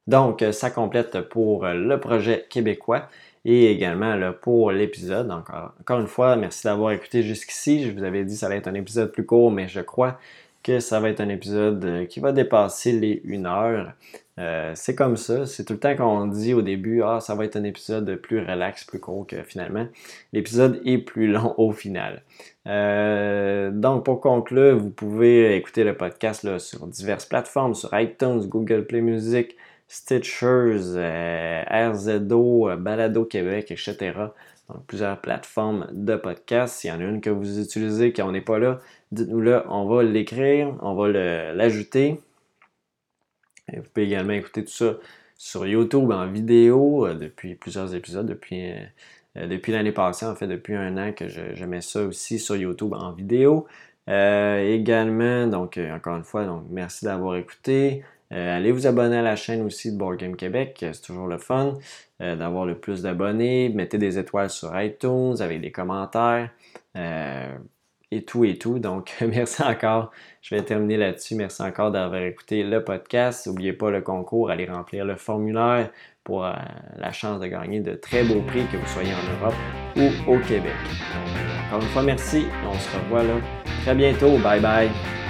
Donc, ça complète pour le projet québécois. Et également là, pour l'épisode. Encore, une fois, merci d'avoir écouté jusqu'ici. Je vous avais dit que ça allait être un épisode plus court, mais je crois que ça va être un épisode euh, qui va dépasser les une heure. Euh, c'est comme ça, c'est tout le temps qu'on dit au début, ah, ça va être un épisode plus relax, plus court que finalement. L'épisode est plus long au final. Euh, donc, pour conclure, vous pouvez écouter le podcast sur diverses plateformes, sur iTunes, Google Play Music, Stitchers, RZO, Balado Québec, etc. Donc, plusieurs plateformes de podcast. S'il y en a une que vous utilisez, qu'on n'est pas là, dites-nous là, on va l'écrire, on va l'ajouter. Vous pouvez également écouter tout ça sur YouTube en vidéo euh, depuis plusieurs épisodes, depuis, euh, euh, depuis l'année passée, en fait, depuis un an que je, mets ça aussi sur YouTube en vidéo. également, donc encore une fois, donc merci d'avoir écouté. Allez vous abonner à la chaîne aussi de Board Game Québec, c'est toujours le fun d'avoir le plus d'abonnés. Mettez des étoiles sur iTunes avec des commentaires et tout et tout. Donc, merci encore. Je vais terminer là-dessus. Merci encore d'avoir écouté le podcast. N'oubliez pas le concours, allez remplir le formulaire pour euh, la chance de gagner de très beaux prix, que vous soyez en Europe ou au Québec. encore une fois, merci. On se revoit là très bientôt. Bye bye.